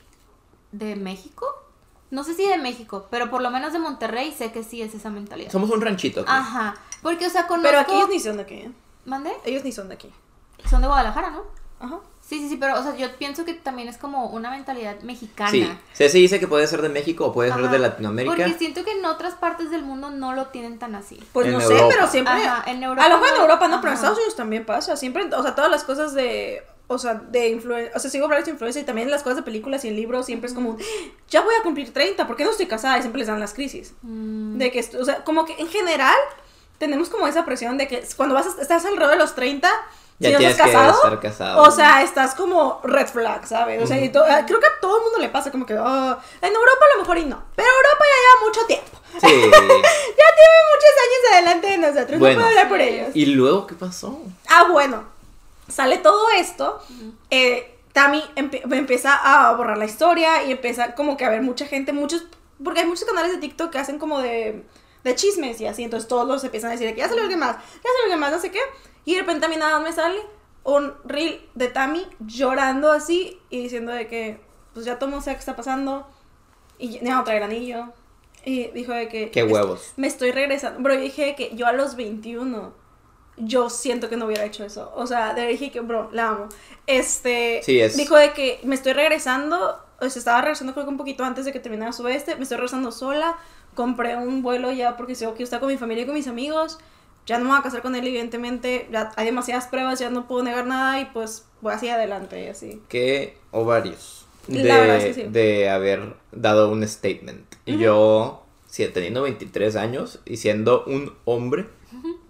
de México, no sé si de México, pero por lo menos de Monterrey sé que sí es esa mentalidad. Somos un ranchito. aquí. Ajá, porque o sea, conozco... Pero aquí ellos ni son de aquí. ¿eh? ¿Mande? Ellos ni son de aquí. Son de Guadalajara, ¿no? Ajá. Sí, sí, sí, pero o sea, yo pienso que también es como una mentalidad mexicana. Sí, Ceci dice que puede ser de México o puede ser de Latinoamérica. Porque siento que en otras partes del mundo no lo tienen tan así. Pues En no Europa. sé, pero siempre. Ajá, en Europa a lo mejor en no- Europa no, pero en. Estados Unidos también pasa. Siempre, o sea, todas las cosas de. O sea, de influencia. O sea, sigo de influencia y también las cosas de películas y en libros siempre es como. Ya voy a cumplir 30, ¿por qué no estoy casada? Y siempre les dan las crisis. Mm, De que, o sea, como que en general tenemos como esa presión de que cuando vas a- estás alrededor de los 30, Ya si no estás que casado, estar casado. o sea, estás como red flag, ¿sabes? O sea, y to- ah, creo que a todo el mundo le pasa como que, ah, en Europa a lo mejor y no, pero Europa ya lleva mucho tiempo. Sí. (laughs) Ya tiene muchos años adelante de nosotros, Bueno. no puedo hablar por ellos. ¿Y luego qué pasó? Ah, bueno, sale todo esto. eh, Tami empie- empieza a borrar la historia y empieza como que a ver mucha gente, muchos, porque hay muchos canales de TikTok que hacen como de, de chismes y así, entonces todos los empiezan a decir que ya salió alguien más, ya salió alguien más, no sé qué. Y de repente a mí nada más me sale un reel de Tami llorando así y diciendo de que, pues ya todo el mundo sabe qué está pasando y ya no traer anillo. Y dijo de que... Qué "Est- huevos. me estoy regresando. Bro, yo dije que yo a los 21, yo siento que no hubiera hecho eso. O sea, de dije que, bro, la amo. Este. Sí, es- Dijo de que me estoy regresando. O sea, estaba regresando creo que un poquito antes de que terminara su este. Me estoy regresando sola. Compré un vuelo ya porque si quiero estar con mi familia y con mis amigos. ya no me voy a casar con él, evidentemente, ya hay demasiadas pruebas, ya no puedo negar nada y pues voy así adelante y así. Que ovarios de, La verdad es que sí. de haber dado un statement. Y yo, si teniendo 23 años y siendo un hombre,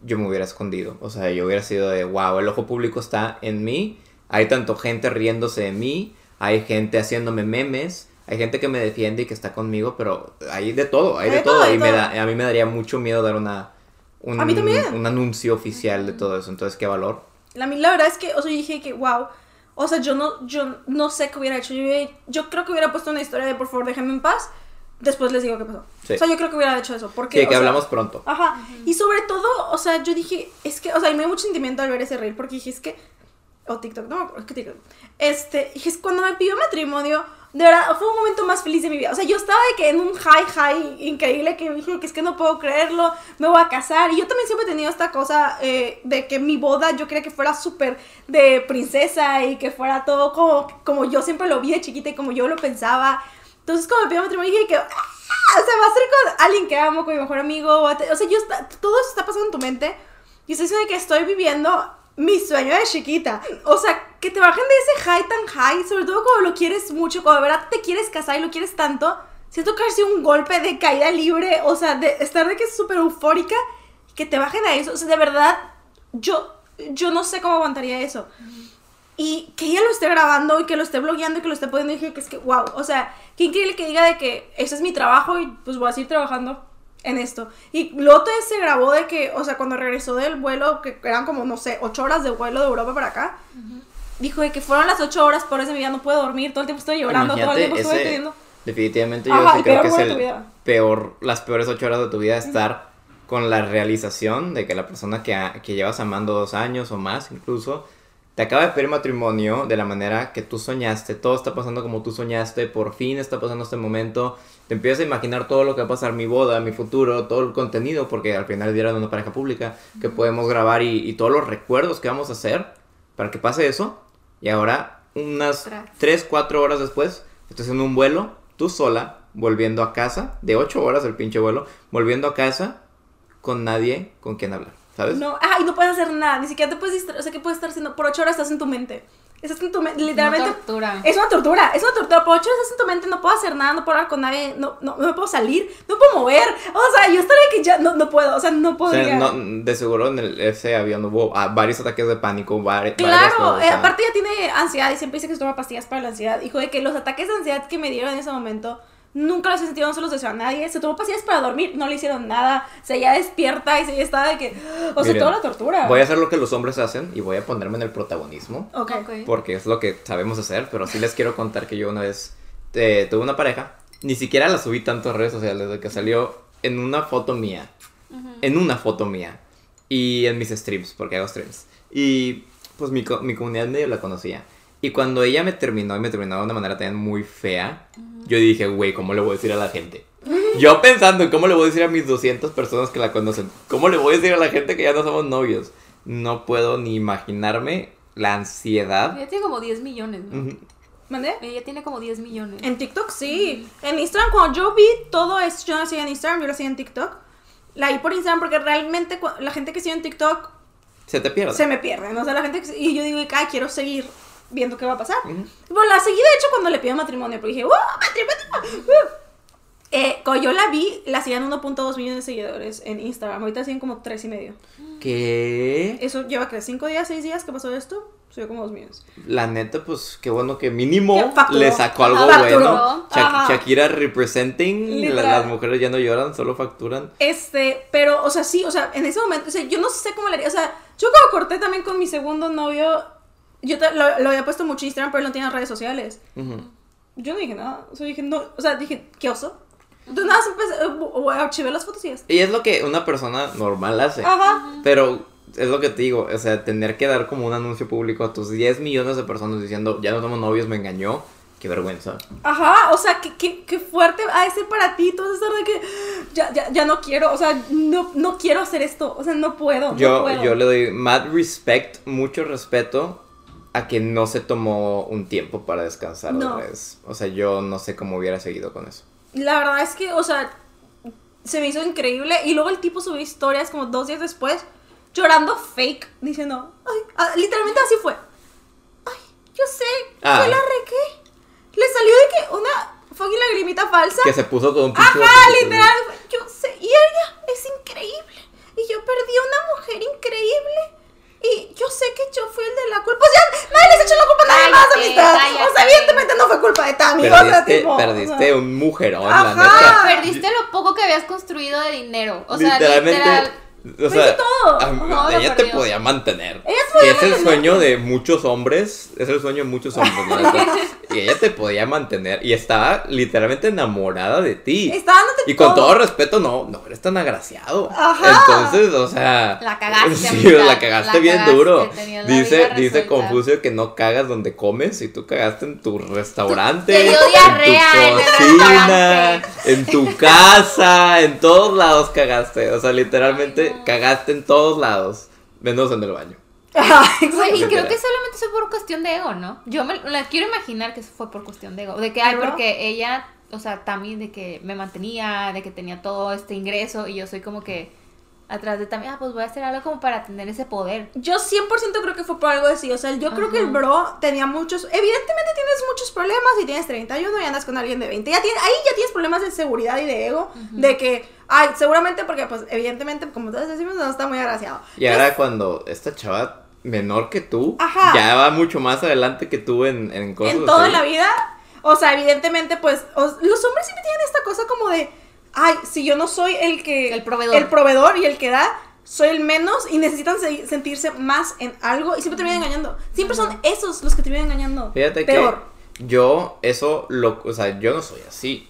yo me hubiera escondido. O sea, yo hubiera sido de, wow, el ojo público está en mí. Hay tanto gente riéndose de mí. Hay gente haciéndome memes. Hay gente que me defiende y que está conmigo, pero hay de todo, hay de, Hay de todo. todo, y me todo. da, a mí me daría mucho miedo dar una, un, A mí también. un anuncio oficial de todo eso. Entonces, qué valor. La, la verdad es que, o sea, yo dije que, wow, o sea, yo no, yo no sé qué hubiera hecho. Yo, yo creo que hubiera puesto una historia de por favor déjenme en paz. Después les digo qué pasó. Sí. O sea, yo creo que hubiera hecho eso. Porque, Sí, o que sea, hablamos pronto. Ajá. Y sobre todo, o sea, yo dije, es que, o sea, y me dio mucho sentimiento al ver ese reel porque dije, es que, o TikTok, no me acuerdo, es que TikTok. Este, dije, es cuando me pidió matrimonio, de verdad, fue un momento más feliz de mi vida. O sea, yo estaba de que en un high, high increíble que dije que es que no puedo creerlo, me voy a casar. Y yo también siempre he tenido esta cosa eh, de que mi boda yo quería que fuera súper de princesa y que fuera todo como, como yo siempre lo vi de chiquita y como yo lo pensaba. Entonces, cuando me pidió matrimonio, dije que, ah, o sea, va a ser con alguien que amo, con mi mejor amigo. O sea, yo está- todo eso está pasando en tu mente. Y estoy diciendo que estoy viviendo mi sueño de chiquita. O sea, que te bajen de ese high tan high, sobre todo cuando lo quieres mucho, cuando de verdad te quieres casar y lo quieres tanto. Siento que ha sido un golpe de caída libre, o sea, de estar de que es súper eufórica, que te bajen a eso. O sea, de verdad, yo, yo no sé cómo aguantaría eso. Y que ella lo esté grabando y que lo esté blogueando y que lo esté poniendo, y dije que es que, wow, o sea, qué increíble que diga de que ese es mi trabajo y pues voy a seguir trabajando en esto. Y todavía se grabó de que, o sea, cuando regresó del vuelo, que eran como, no sé, ocho horas de vuelo de Europa para acá, dijo de que fueron las ocho horas, por ese día no puedo dormir, todo el tiempo estoy llorando, todo el tiempo estoy ese-. Definitivamente yo Ajá, sí creo que es el vida. peor, las peores ocho horas de tu vida estar con la realización de que la persona que, que llevas amando dos años o más incluso te acaba de pedir matrimonio de la manera que tú soñaste, todo está pasando como tú soñaste, por fin está pasando este momento, te empiezas a imaginar todo lo que va a pasar, mi boda, mi futuro, todo el contenido, porque al final dieron una pareja pública que podemos grabar y, y todos los recuerdos que vamos a hacer para que pase eso, y ahora unas Ostras. 3, 4 horas después, estás en un vuelo, tú sola, volviendo a casa, de 8 horas el pinche vuelo, volviendo a casa con nadie con quien hablar, ¿sabes? No, ah, y no puedes hacer nada, ni siquiera te puedes distraer, o sea, ¿qué puedes estar haciendo? Por ocho horas estás en tu mente. Estás en tu mente, literalmente... Una tortura. Es una tortura, es una tortura. Por ocho horas estás en tu mente, no puedo hacer nada, no puedo hablar con nadie, no, no, no me puedo salir, no me puedo mover. O sea, yo estaré que ya no, no puedo, o sea, no O puedo. sea, no, de seguro en el, ese avión hubo ah, varios ataques de pánico, vari- varias Claro, cosas, eh, aparte ya tiene ansiedad y siempre dice que se toma pastillas para la ansiedad. Hijo de que los ataques de ansiedad que me dieron en ese momento nunca los he sentido, no se los deseo a nadie. Se tomó pastillas para dormir, no le hicieron nada. Se ya despierta y se ya estaba de que. (gasps) O sea, Miren, toda la tortura. Voy a hacer lo que los hombres hacen y voy a ponerme en el protagonismo. Ok. Ok. porque es lo que sabemos hacer, pero sí les quiero contar que yo una vez eh, tuve una pareja, ni siquiera la subí tanto a redes sociales, de que salió en una foto mía, en una foto mía, y en mis streams, porque hago streams, y pues mi, co- mi comunidad medio la conocía. Y cuando ella me terminó, y me terminó de una manera también muy fea, yo dije, güey, ¿cómo le voy a decir a la gente? Yo pensando en cómo le voy a decir a mis 200 personas que la conocen, ¿cómo le voy a decir a la gente que ya no somos novios? No puedo ni imaginarme la ansiedad. Ella tiene como 10 millones, ¿no? Ujú. ¿Mandé? Ella tiene como 10 millones. En TikTok sí. En Instagram, cuando yo vi todo esto, yo no hacía en Instagram, yo lo hacía en TikTok. La vi por Instagram porque realmente la gente que sigue en TikTok Se te pierde. se me pierde. ¿no? O sea, la gente que, y yo digo, ay, quiero seguir viendo qué va a pasar. Ujú. Bueno, la seguí de hecho cuando le pidió matrimonio, porque dije, ¡wow! ¡Matrimonio! ¡Uh! Eh, cuando yo la vi, la siguen 1.2 millones de seguidores en Instagram. Ahorita siguen como 3 y medio. Que Eso lleva, que 5 días, 6 días que pasó esto, subió como 2 millones. la neta, pues qué bueno que mínimo Que le sacó algo Ajá, bueno. Sha- Ajá. Shakira representing, la- las mujeres ya no lloran, solo facturan. Este, pero, o sea, sí, o sea, en ese momento, o sea, yo no sé cómo le haría. O sea, yo cuando corté también con mi segundo novio, yo te- lo, lo había puesto mucho en Instagram, pero él no tenía redes sociales. Ujú. Yo no dije nada. O sea, dije, no, o sea, dije, ¿qué oso? Entonces nada, empecé, eh, o archivé las fotos y ya. Y es lo que una persona normal hace. Ajá. Pero es lo que te digo, o sea, tener que dar como un anuncio público a tus 10 millones de personas diciendo, ya no somos novios, me engañó. Qué vergüenza. Ajá, o sea, qué, qué, qué fuerte ha de ser para ti todo estar de que ya, ya, ya no quiero, o sea, no, no quiero hacer esto, o sea, no puedo. no Yo, puedo. yo le doy mad respect, mucho respeto a que no se tomó un tiempo para descansar No. de redes. O sea, yo no sé cómo hubiera seguido con eso. La verdad es que, o sea, se me hizo increíble. Y luego el tipo subió historias como dos días después. llorando fake, diciendo, ay, ah, literalmente así fue. Ay, yo sé, Ah. que la regué. Le salió de que una fucking lagrimita falsa. Que se puso con un Ajá, literal. Yo sé. Y ella es increíble. Y yo perdí a una mujer increíble. Y yo sé que yo fui el de la culpa. O sea, nadie les echó la culpa a nadie más, Cállate, amistad. O sea, evidentemente no fue culpa de Tami. o sea, Perdiste, tipo, perdiste o sea, un mujerón, la Ajá. neta. Perdiste lo poco que habías construido de dinero. O sea, Literalmente. literal. O sea, todo. a- No, lo ella te podía mantener. Ella podía es el sueño de muchos hombres. Es el sueño de muchos hombres, neta. (laughs) Y ella te podía mantener. Y estaba literalmente enamorada de ti. Dándote Y con todo respeto, no, no eres tan agraciado. Ajá. Entonces, o sea. La cagaste, Sí, la cagaste bien cagaste, duro. Dice, dice. Confucio que no cagas donde comes y tú cagaste en tu restaurante. Te dio en diarrea en tu el cocina, restaurante. En tu casa, en todos lados cagaste. O sea, literalmente Ay, no. cagaste en todos lados. Menos en el baño. Y creo que solamente fue por cuestión de ego, ¿no? Yo me la quiero imaginar que eso fue por cuestión de ego. De que, porque ella, o sea, también de que me mantenía, de que tenía todo este ingreso y yo soy como que atrás de también, ah, pues voy a hacer algo como para tener ese poder. Yo 100% creo que fue por algo así. O sea, yo creo que el bro tenía muchos. Evidentemente tienes muchos problemas y tienes 31 y andas con alguien de 20. Ya tiene, ahí ya tienes problemas de seguridad y de ego. De que, ay, seguramente porque, pues, evidentemente, como todos decimos, no está muy agraciado. Y ahora cuando esta chava menor que tú, Ajá. ya va mucho más adelante que tú en, en cosas en toda así. la vida. O sea, evidentemente, pues, os- los hombres siempre tienen esta cosa como de, ay, si yo no soy el que... El proveedor. El proveedor y el que da, soy el menos y necesitan se- sentirse más en algo y siempre terminan engañando. Siempre son esos los que terminan engañando. Fíjate Peor. que yo, eso, lo, o sea, yo no soy así.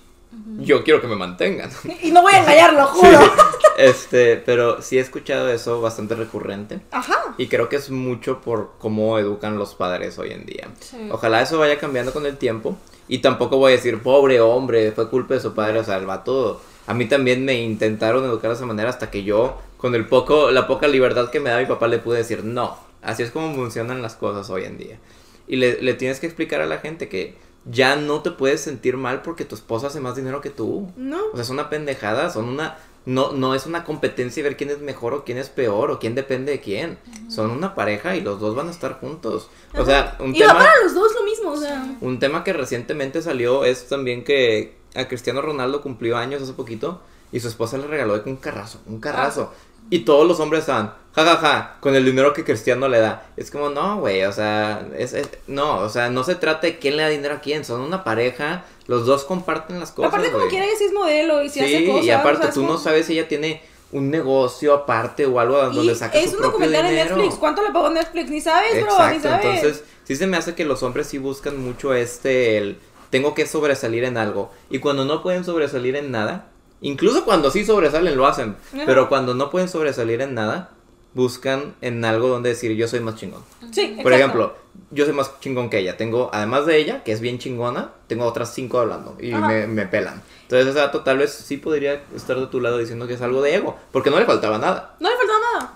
Yo quiero que me mantengan. Y no voy a engañarlo, (laughs) Sí. juro. (laughs) Este, pero sí he escuchado eso bastante recurrente. Ajá. Y creo que es mucho por cómo educan los padres hoy en día. Sí. Ojalá eso vaya cambiando con el tiempo. Y tampoco voy a decir, pobre hombre, fue culpa de su padre, o sea, el vato. A mí también me intentaron educar de esa manera hasta que yo, con el poco, la poca libertad que me da mi papá, le pude decir, no, así es como funcionan las cosas hoy en día. Y le, le tienes que explicar a la gente que ya no te puedes sentir mal porque tu esposa hace más dinero que tú. No. O sea, es una pendejada, son una... No, no es una competencia y ver quién es mejor o quién es peor o quién depende de quién. Son una pareja y los dos van a estar juntos. O sea, un y va tema, para los dos lo mismo, o sea. un tema que recientemente salió es también que a Cristiano Ronaldo cumplió años hace poquito y su esposa le regaló que un carrazo, un carrazo. Y todos los hombres estaban, jajaja, con el dinero que Cristiano le da. Es como, no, güey, o sea, es, es- no, o sea, no se trata de quién le da dinero a quién, son una pareja, los dos comparten las cosas. aparte, como quiera, ella sí es modelo y si hace Sí, cosas. y aparte tú no sabes si ella tiene un negocio aparte o algo Y donde saca es su un documental en. Netflix. ¿Cuánto le pagó Netflix? Ni sabes, bro, ni Exacto, sabes. entonces sí se me hace que los hombres sí buscan mucho este el tengo que sobresalir en algo y cuando no pueden sobresalir en nada, incluso cuando sí sobresalen lo hacen, Ajá. pero cuando no pueden sobresalir en nada, buscan en algo donde decir yo soy más chingón. Sí, Por exacto. ejemplo, yo soy más chingón que ella. Tengo, además de ella, que es bien chingona, tengo otras cinco hablando y me, me pelan. Entonces ese dato tal vez sí podría estar de tu lado diciendo que es algo de ego, porque no le faltaba nada. No le faltaba nada.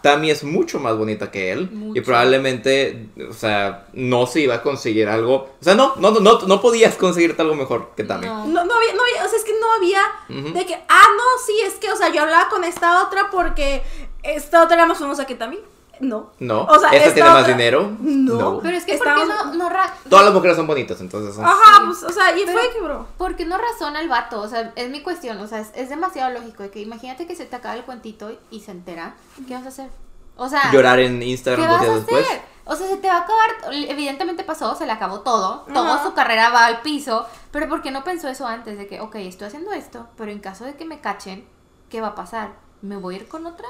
Tammy es mucho más bonita que él y probablemente, o sea, no se iba a conseguir algo. O sea, no, no, no, no podías conseguirte algo mejor que Tammy. No. No, no había, no había, o sea, es que no había de que, ah, no, sí, es que, o sea, yo hablaba con esta otra porque esta otra era más famosa que también. No. No, O sea, esta esta tiene más dinero. No. Pero es que, ¿por qué Estamos- no, no ra- Todas las mujeres son bonitas, entonces. Ajá, pues, o sea, y Pero- fue que, bro. ¿Por qué no razona el vato? O sea, es mi cuestión. O sea, es, es demasiado lógico. De que imagínate que se te acaba el cuentito y, y se entera. ¿Qué vas a hacer? O sea, Llorar en ¿qué Instagram vas dos a días después. hacer? O sea, se te va a acabar. Evidentemente pasó, se le acabó todo. Toda su carrera va al piso. Pero ¿por qué no pensó eso antes? De que, ok, estoy haciendo esto, pero en caso de que me cachen, ¿qué va a pasar? ¿Me voy a ir con otra?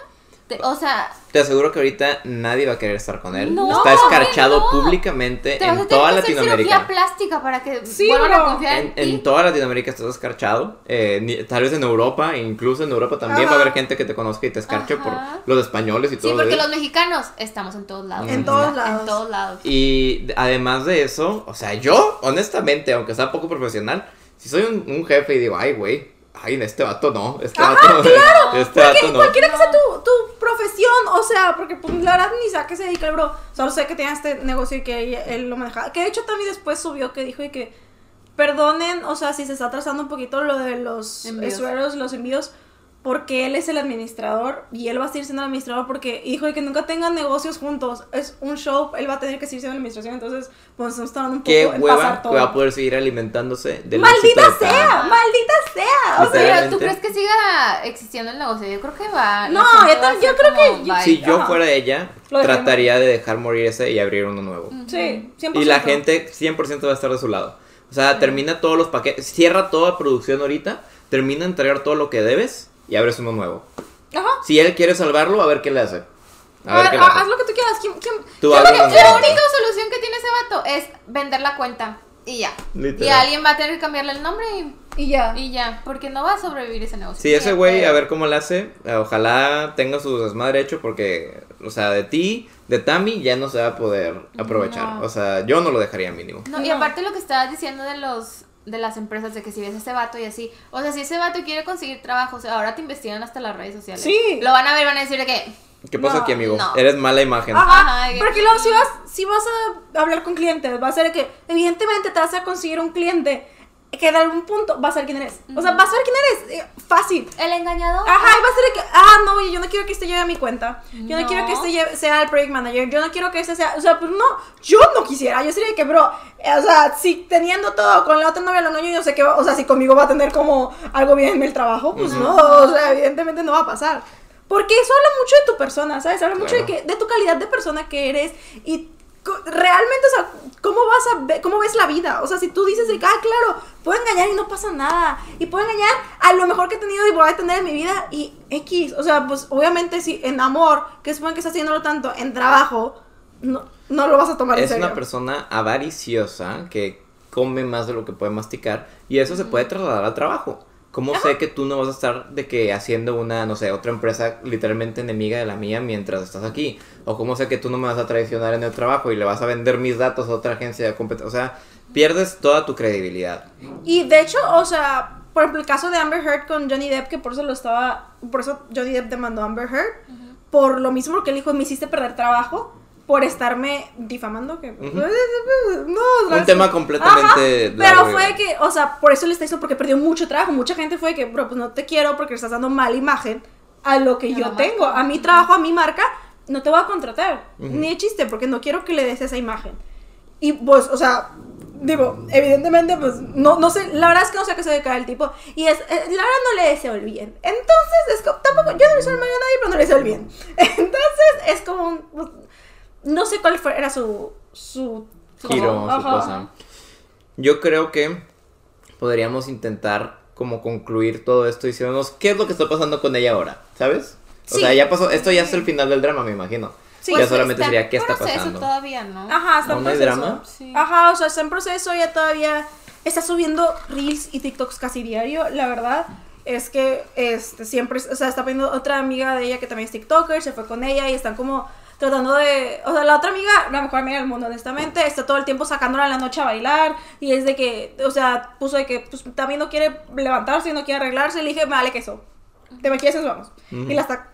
Te- o sea, Te aseguro que ahorita nadie va a querer estar con él. No, Está escarchado no. públicamente a en toda que hacer cirugía Latinoamérica. plástica para que Sí, vuelvan bro. a confiar en, En, ti. en toda Latinoamérica estás escarchado. eh, ni- tal vez en Europa, incluso en Europa también va a Ajá. haber gente que te conozca y te escarche Ajá. por los españoles y Sí, todo porque eso. los mexicanos estamos en todos lados. En todos En lados. todos lados. Y además de eso, o sea, yo, honestamente, aunque sea poco profesional, si soy un, un jefe y digo, ay, güey, ay, en este vato no, este vato, este vato no. Cualquiera (laughs) que sea tu, o sea, porque pues, la verdad ni sé a qué se dedica el bro. Solo sé que tiene este negocio y que él, lo manejaba. Que de hecho también después subió que dijo y que perdonen, o sea, si se está atrasando un poquito lo de los Envíos. los envíos, porque él es el administrador y él va a seguir siendo el administrador porque hijo de que nunca tengan negocios juntos es un show él va a tener que seguir siendo la administración entonces pues nos está dando un poco Qué en hueva pasar que todo va a poder seguir alimentándose del maldita éxito de sea maldita sea o sea. ¿tú crees que siga existiendo el negocio? Yo creo que va. No, yo va creo que yo-. Si yo fuera ella, trataría de dejar morir ese y abrir uno nuevo. sí 100% Y la gente 100% va a estar de su lado. O sea, termina todos los paquetes, cierra toda producción ahorita, termina de entregar todo lo que debes y abres uno nuevo. ajá Si él quiere salvarlo, a ver qué le hace. A ver a ver, qué le ha- hace. haz lo que tú quieras La única solución que tiene ese vato es vender la cuenta. Y ya. Literal. Y alguien va a tener que cambiarle el nombre y, y ya y ya. Porque no va a sobrevivir ese negocio. Sí, ese güey, a ver cómo le hace. Eh, Ojalá tenga su desmadre hecho porque, o sea, de ti, de Tammy, ya no se va a poder aprovechar. No. O sea, yo no lo dejaría mínimo. No, y aparte lo que estabas diciendo de los de las empresas de que si ves a ese vato y así, o sea, si ese vato quiere conseguir trabajo, o sea, ahora te investigan hasta las redes sociales. Sí. Lo van a ver, van a decir de que ¿Qué pasa No, aquí, amigo? no. Eres mala imagen. Ajá, Ajá, porque luego si vas, si vas a hablar con clientes, va a ser que evidentemente te vas a conseguir un cliente que de algún punto va a saber quién eres. O sea, va a saber quién eres. eh, fácil. el engañador. Ajá, y va a ser que, ah, no, oye, yo no quiero que este lleve a mi cuenta. Yo no, No. quiero que este lleve- sea el project manager. Yo no quiero que este sea, o sea, pues no, yo no quisiera. Yo sería de que, bro, eh, o sea, si teniendo todo con la otra novia lo engaño, yo sé que, va- o sea, si conmigo va a tener como algo bien en el trabajo, pues no, o sea, evidentemente no va a pasar. Porque eso habla mucho de tu persona, ¿sabes? Habla mucho de, Claro. que, de tu calidad de persona que eres y realmente, o sea, ¿cómo vas a ver, cómo ves la vida? O sea, si tú dices de que, ah, claro, puedo engañar y no pasa nada, y puedo engañar a lo mejor que he tenido y voy a tener en mi vida, y X, o sea, pues obviamente si en amor, que supongo que estás haciéndolo tanto, en trabajo, no, no lo vas a tomar en Es serio. una persona avariciosa que come más de lo que puede masticar y eso se puede trasladar al trabajo. ¿Cómo sé que tú no vas a estar de que haciendo una, no sé, otra empresa literalmente enemiga de la mía mientras estás aquí? ¿O cómo sé que tú no me vas a traicionar en el trabajo y le vas a vender mis datos a otra agencia de competencia? O sea, pierdes toda tu credibilidad. Y de hecho, o sea, por ejemplo, el caso de Amber Heard con Johnny Depp, que por eso lo estaba, por eso Johnny Depp demandó a Amber Heard, por lo mismo que él dijo, me hiciste perder trabajo por estarme difamando, que... Ujú. No, la Un tema completamente Pero largo y- fue que, o sea, por eso le está hizo porque perdió mucho trabajo. Mucha gente fue que, bro, pues no te quiero porque le estás dando mala imagen a lo que A yo tengo, marca. a mi trabajo, a mi marca, no te voy a contratar. Ujú. Ni de chiste, porque no quiero que le des esa imagen. Y pues, o sea, digo, evidentemente, pues, no, no sé, la verdad es que no sé a qué se dedica el tipo. Y es, eh, la verdad no le deseo el bien. Entonces, es como, tampoco, yo no le deseo el mal a nadie, pero no le deseo el bien. (laughs) Entonces, es como un, pues, no sé cuál fue, era su, su, giro, como- su ajá, cosa. Yo creo que podríamos intentar como concluir todo esto diciéndonos qué es lo que está pasando con ella ahora, ¿sabes? O Sí. sea, ya pasó, esto ya es el final del drama, me imagino. Sí. ya Pues solamente está sería en qué está proceso pasando. todavía, ¿no? Ajá, está en ¿Aún no hay proceso. drama? Sí. Ajá, o sea, está en proceso, ella todavía está subiendo reels y TikToks casi diario, la verdad. Es que este, siempre, o sea, está viendo otra amiga de ella que también es TikToker, se fue con ella y están como tratando de, o sea, la otra amiga, la mejor amiga del mundo, honestamente, está todo el tiempo sacándola en la noche a bailar y es de que, o sea, puso de que pues, también no quiere levantarse y no quiere arreglarse, y le dije, vale que eso, te me quieres, vamos. Ujú. Y la está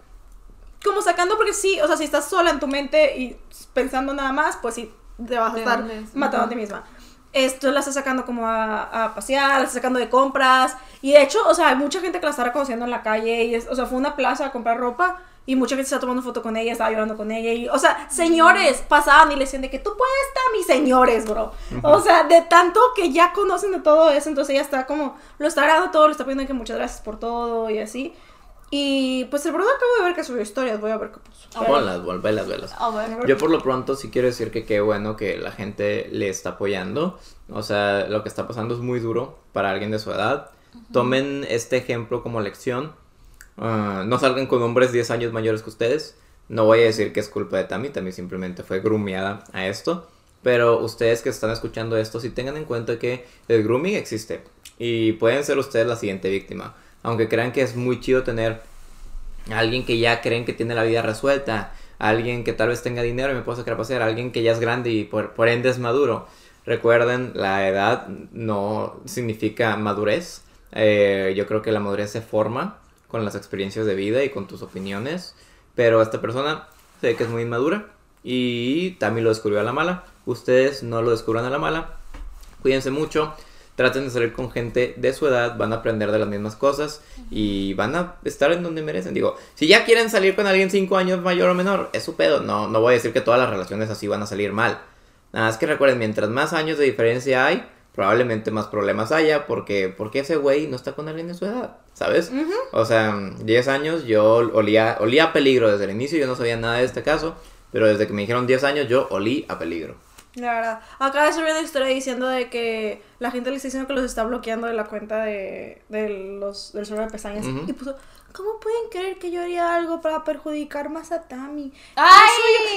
como sacando porque sí, o sea, si estás sola en tu mente y pensando nada más, pues sí, te vas a estar matando a ti misma. Esto la está sacando como a, a pasear, la está sacando de compras. Y de hecho, o sea, hay mucha gente que la está reconociendo en la calle. Y es, o sea, fue una plaza a comprar ropa. Y mucha gente está tomando foto con ella, estaba llorando con ella. Y, o sea, señores pasaban y le decían de que tú puedes estar, mis señores, bro. O sea, de tanto que ya conocen de todo eso. Entonces ella está como, lo está grabando todo, le está pidiendo que muchas gracias por todo y así. Y pues el brother acabo de ver que subió historias, voy a ver qué pasó. Ah, Ponlas, velas, velas. A ver. Yo por lo pronto sí quiero decir que qué bueno que la gente le está apoyando. O sea, lo que está pasando es muy duro para alguien de su edad. Tomen este ejemplo como lección. Ah, no salgan con hombres 10 años mayores que ustedes. No voy a decir que es culpa de Tammy, Tammy simplemente fue grumeada a esto. Pero ustedes que están escuchando esto, sí tengan en cuenta que el grooming existe. Y pueden ser ustedes la siguiente víctima. Aunque crean que es muy chido tener a alguien que ya creen que tiene la vida resuelta, a alguien que tal vez tenga dinero y me puedo sacar a pasear, a alguien que ya es grande y por, por ende es maduro. Recuerden, la edad no significa madurez. Eh, yo creo que la madurez se forma con las experiencias de vida y con tus opiniones. Pero esta persona se ve que es muy inmadura y también lo descubrió a la mala. Ustedes no lo descubran a la mala. Cuídense mucho. traten de salir con gente de su edad, van a aprender de las mismas cosas y van a estar en donde merecen. Digo, si ya quieren salir con alguien 5 años mayor o menor, es su pedo. No, no voy a decir que todas las relaciones así van a salir mal. Nada más que recuerden, mientras más años de diferencia hay, probablemente más problemas haya porque, porque ese güey no está con alguien de su edad, ¿sabes? O sea, 10 años yo olía, olía a peligro desde el inicio, yo no sabía nada de este caso, pero desde que me dijeron 10 años yo olí a peligro. La verdad. Acaba de subir una historia diciendo de que la gente le está diciendo que los está bloqueando de la cuenta de, de los, del server de pestañas. Ujú. Y puso, ¿cómo pueden creer que yo haría algo para perjudicar más a Tami? ¡Ay!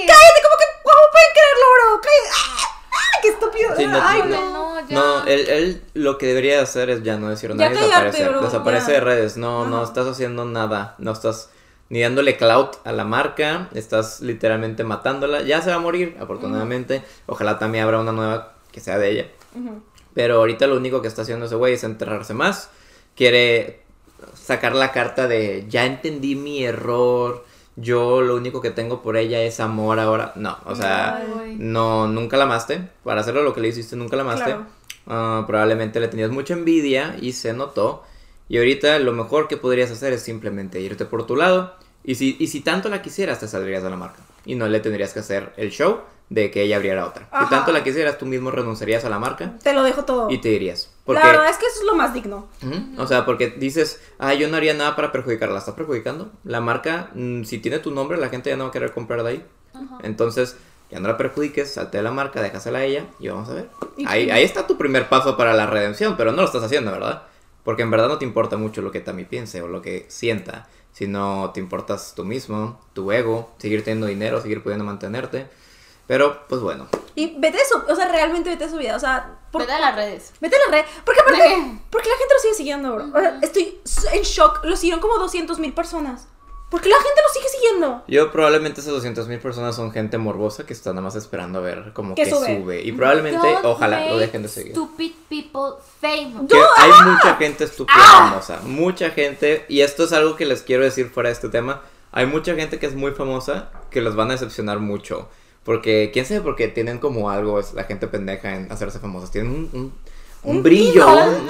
¡Cállate! ¿Cómo que cómo pueden creerlo, bro? ¡Cállate! ¡Ah! ¡Ah! ¡Qué estúpido! Sí, no, ¡Ay, no, no! No, ya. No, él, él lo que debería hacer es ya no decir Ya nada y desaparecer. bro, Desaparece ya. de redes. No, no estás haciendo nada. No estás ni dándole clout a la marca. Estás literalmente matándola. Ya se va a morir, afortunadamente. Ojalá también habrá una nueva que sea de ella. Pero ahorita lo único que está haciendo ese güey es enterrarse más. Quiere sacar la carta de ya entendí mi error. Yo lo único que tengo por ella es amor ahora. No, o sea, Ay, no, nunca la amaste. Para hacerlo lo que le hiciste, nunca la amaste. Claro. Ah, probablemente le tenías mucha envidia y se notó. Y ahorita lo mejor que podrías hacer es simplemente irte por tu lado. Y si, y si tanto la quisieras, te saldrías de la marca. Y no le tendrías que hacer el show de que ella abriera otra. Ajá. Si tanto la quisieras, tú mismo renunciarías a la marca Te lo dejo todo. y te irías. Porque, La verdad es que eso es lo más digno. Ujú, O sea, porque dices, ah, yo no haría nada para perjudicarla. ¿Estás perjudicando? La marca, mm, si tiene tu nombre, la gente ya no va a querer comprar de ahí. Ajá. Entonces, ya no la perjudiques, salte de la marca, déjasela a ella y vamos a ver. Ahí, ahí está tu primer paso para la redención, pero no lo estás haciendo, ¿verdad? Porque en verdad no te importa mucho lo que Tami piense o lo que sienta, sino te importas tú mismo, tu ego, seguir teniendo dinero, seguir pudiendo mantenerte. Pero, pues bueno. Y vete a su, o sea, realmente vete a su vida, o sea, por- Vete a las redes. vete a la red, porque aparte, porque la gente lo sigue siguiendo, bro. O sea, estoy en shock, lo siguieron como 200 mil personas. ¿Por qué la gente lo sigue siguiendo? Yo probablemente esas 200 mil personas son gente morbosa que está nada más esperando a ver como Que que sube. sube. Y probablemente, Don't ojalá lo dejen de seguir. Stupid people famous. Que hay mucha gente estúpida famosa. Mucha gente. Y esto es algo que les quiero decir fuera de este tema. Hay mucha gente que es muy famosa que los van a decepcionar mucho. Porque, quién sabe, porque tienen como algo, es la gente pendeja en hacerse famosos. Tienen un, un, un Un brillo. un-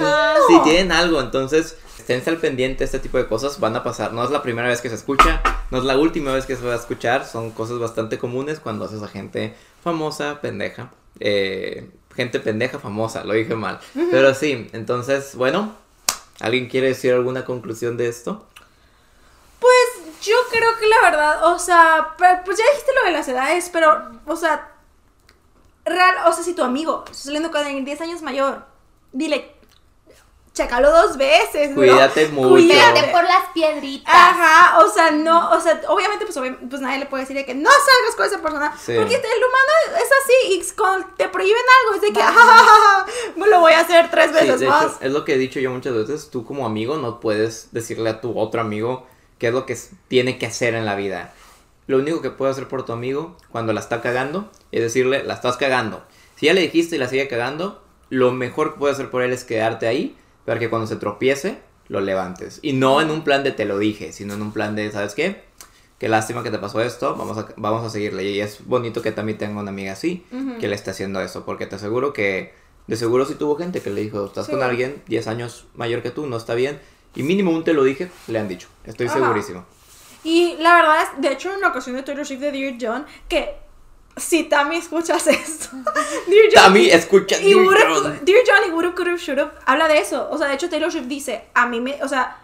sí, tienen algo. Entonces, esténse al pendiente. Este tipo de cosas van a pasar. No es la primera vez que se escucha. No es la última vez que se va a escuchar. Son cosas bastante comunes cuando haces a gente famosa, pendeja. Eh, gente pendeja famosa, lo dije mal. Pero sí, entonces, bueno, ¿alguien quiere decir alguna conclusión de esto? Pues yo creo que la verdad, o sea, pues ya dijiste lo de las edades, pero, o sea, real, o sea, si tu amigo está saliendo con alguien 10 años mayor, dile, chécalo dos veces, bro. Cuídate (laughs) mucho. Cuídate. Por las piedritas. Ajá, o sea, no, o sea, obviamente, pues, obvi- pues nadie le puede decir de que no salgas con esa persona, Sí. porque el humano es así, y cuando te prohíben algo, es de que, "Ah, me lo voy a hacer tres Sí, veces de más. hecho, es lo que he dicho yo muchas veces. Tú como amigo no puedes decirle a tu otro amigo qué es lo que tiene que hacer en la vida. Lo único que puedes hacer por tu amigo cuando la está cagando es decirle, la estás cagando. Si ya le dijiste y la sigue cagando, lo mejor que puedes hacer por él es quedarte ahí para que cuando se tropiece, lo levantes. Y no en un plan de te lo dije, sino en un plan de, ¿sabes qué? Qué lástima que te pasó esto, vamos a, vamos a seguirle. Y es bonito que también tenga una amiga así, que le esté haciendo eso, porque te aseguro que, de seguro sí tuvo gente que le dijo, estás Sí. con alguien 10 años mayor que tú, no está bien. Y mínimo un te lo dije, le han dicho. Estoy Ajá. segurísimo. Y la verdad es, de hecho, en una ocasión de Taylor Swift de Dear John, que si Tammy escuchas (laughs) esto, Dear John, Tammy, escucha y Dear John. Dear John y Would Have, Could Have, Should Have, habla de eso. O sea, de hecho, Taylor Swift dice, a mí me, o sea,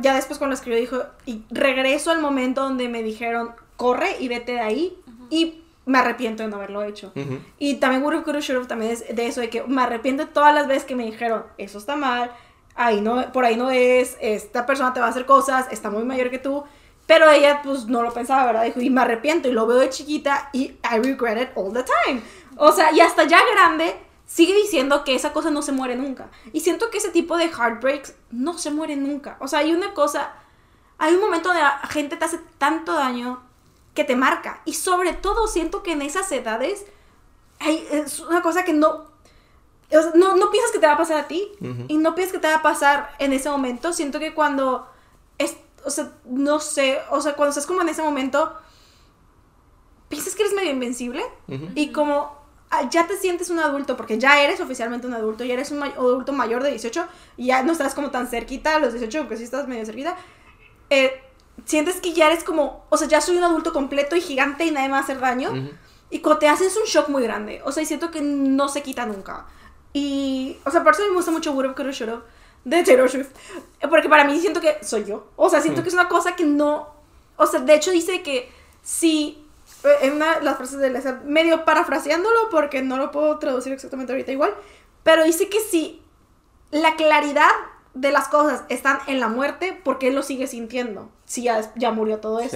ya después cuando lo escribió dijo, y regreso al momento donde me dijeron, corre y vete de ahí, y me arrepiento de no haberlo hecho. Y también Would Have, Could Have, Should Have también es de eso, de que me arrepiento de todas las veces que me dijeron, eso está mal, ahí no, por ahí no es, esta persona te va a hacer cosas, está muy mayor que tú. Pero ella, pues, no lo pensaba, ¿verdad? Dijo, y me arrepiento, y lo veo de chiquita, y I regret it all the time. O sea, y hasta ya grande, sigue diciendo que esa cosa no se muere nunca. Y siento que ese tipo de heartbreaks no se muere nunca. O sea, hay una cosa, hay un momento donde la gente te hace tanto daño que te marca. Y sobre todo siento que en esas edades hay, es una cosa que no, o sea, no, no piensas que te va a pasar a ti. Y no piensas que te va a pasar en ese momento. Siento que cuando, es, o sea, no sé, o sea, cuando estás como en ese momento, piensas que eres medio invencible. Y como ah, ya te sientes un adulto, porque ya eres oficialmente un adulto, ya eres un may- adulto mayor de 18, y ya no estás como tan cerquita a los 18, aunque sí estás medio cerquita, eh, sientes que ya eres como, o sea, ya soy un adulto completo y gigante y nadie me va a hacer daño. Y cuando te haces un shock muy grande. O sea, y siento que no se quita nunca. Y, o sea, por eso me gusta mucho Would Have, Could Have, de Taylor Swift. Porque para mí siento que soy yo. O sea, siento Mm. que es una cosa que no... O sea, de hecho dice que si... eh, En una de las frases de Lesa, medio parafraseándolo porque no lo puedo traducir exactamente ahorita igual, pero dice que si la claridad de las cosas están en la muerte, ¿por qué lo sigue sintiendo? Si ya, ya murió todo Sí.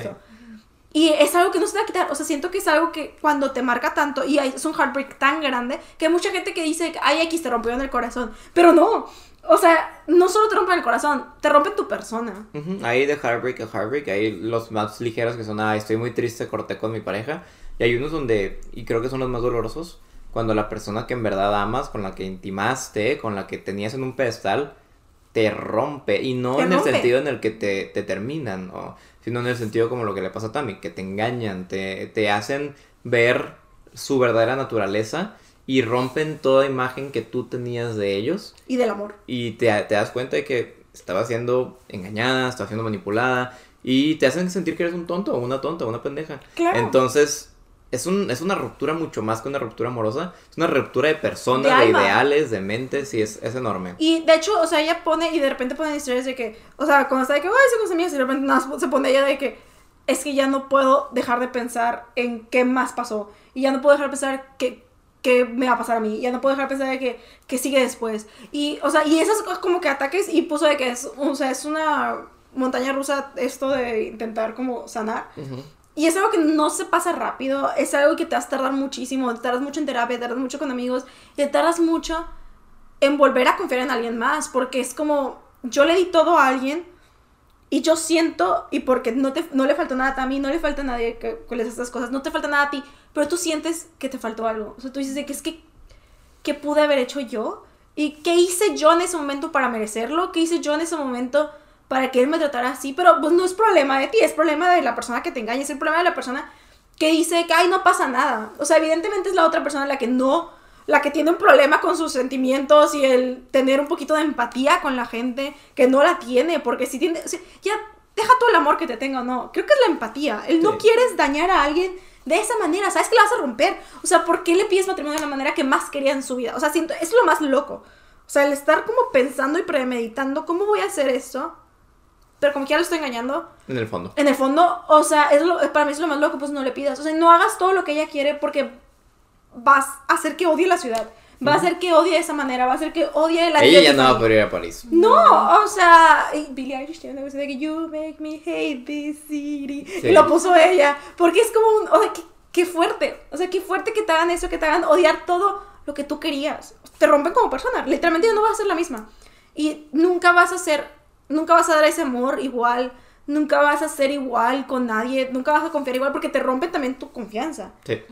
Y es algo que no se va a quitar. O sea, siento que es algo que cuando te marca tanto y es un heartbreak tan grande que hay mucha gente que dice, ay, X te rompió en el corazón. Pero no. O sea, no solo te rompe el corazón, te rompe tu persona. Ujú, Hay de Heartbreak a Heartbreak, hay los más ligeros que son, ah, estoy muy triste, corté con mi pareja. Y hay unos donde, y creo que son los más dolorosos, cuando la persona que en verdad amas, con la que intimaste, con la que tenías en un pedestal, te rompe. Y no Te en el sentido en el que te, te terminan, ¿no? sino en el sentido como lo que le pasa a Tammy, que te engañan, te, te hacen ver su verdadera naturaleza y rompen toda imagen que tú tenías de ellos Y del amor. y te, te das cuenta de que estaba siendo engañada, estaba siendo manipulada y te hacen sentir que eres un tonto o una tonta o una pendeja. Claro. Entonces, es, un, es una ruptura mucho más que una ruptura amorosa, es una ruptura de personas, De de, ideales, de mentes y es, es enorme. Y de hecho, o sea, ella pone, y de repente pone historias de que, o sea, cuando está de que, ay, se con amigas, y de repente nada se pone ella de que, es que ya no puedo dejar de pensar en qué más pasó. Y ya no puedo dejar de pensar qué, qué me va a pasar a mí. Ya no puedo dejar de pensar de que, qué sigue después. Y, o sea, y esas cosas como que ataques, y puso de que es, o sea, es una montaña rusa esto de intentar como sanar. Ujú. Y es algo que no se pasa rápido, es algo que te vas a tardar muchísimo, te tardas mucho en terapia, te tardas mucho con amigos, te tardas mucho en volver a confiar en alguien más, porque es como, yo le di todo a alguien, y yo siento, y porque no, te, no le faltó nada a mí, no le falta a nadie que, que les estas cosas, no te falta nada a ti, pero tú sientes que te faltó algo. O sea, tú dices de que es que, ¿qué pude haber hecho yo? ¿Y qué hice yo en ese momento para merecerlo? ¿Qué hice yo en ese momento para que él me tratara así? Pero pues no es problema de ti, es problema de la persona que te engaña, es el problema de la persona que dice que, ay, no pasa nada. O sea, evidentemente es la otra persona la que no, la que tiene un problema con sus sentimientos y el tener un poquito de empatía con la gente que no la tiene, porque si tiene, o sea, ya deja todo el amor que te tenga o no. Creo que es la empatía. El no Sí. quieres dañar a alguien de esa manera, sabes que la vas a romper. O sea, ¿por qué le pides matrimonio de la manera que más quería en su vida? O sea, siento, es lo más loco. O sea, el estar como pensando y premeditando, ¿cómo voy a hacer esto? Pero como que ya lo estoy engañando. En el fondo. En el fondo, o sea, es lo, para mí es lo más loco, pues no le pidas. O sea, no hagas todo lo que ella quiere porque vas a hacer que odie la ciudad. Va a hacer que odie de esa manera, va a hacer que odie la Ella ya no va a poder ir a París. No, o sea, Billie Eilish tiene una canción de que You make me hate this city. Sí. Y lo puso ella. Porque es como un. O sea, qué, qué fuerte. O sea, qué fuerte que te hagan eso, que te hagan odiar todo lo que tú querías. Te rompen como persona. Literalmente ya no vas a ser la misma. Y nunca vas a ser. Nunca vas a dar ese amor igual. Nunca vas a ser igual con nadie. Nunca vas a confiar igual porque te rompen también tu confianza. Sí.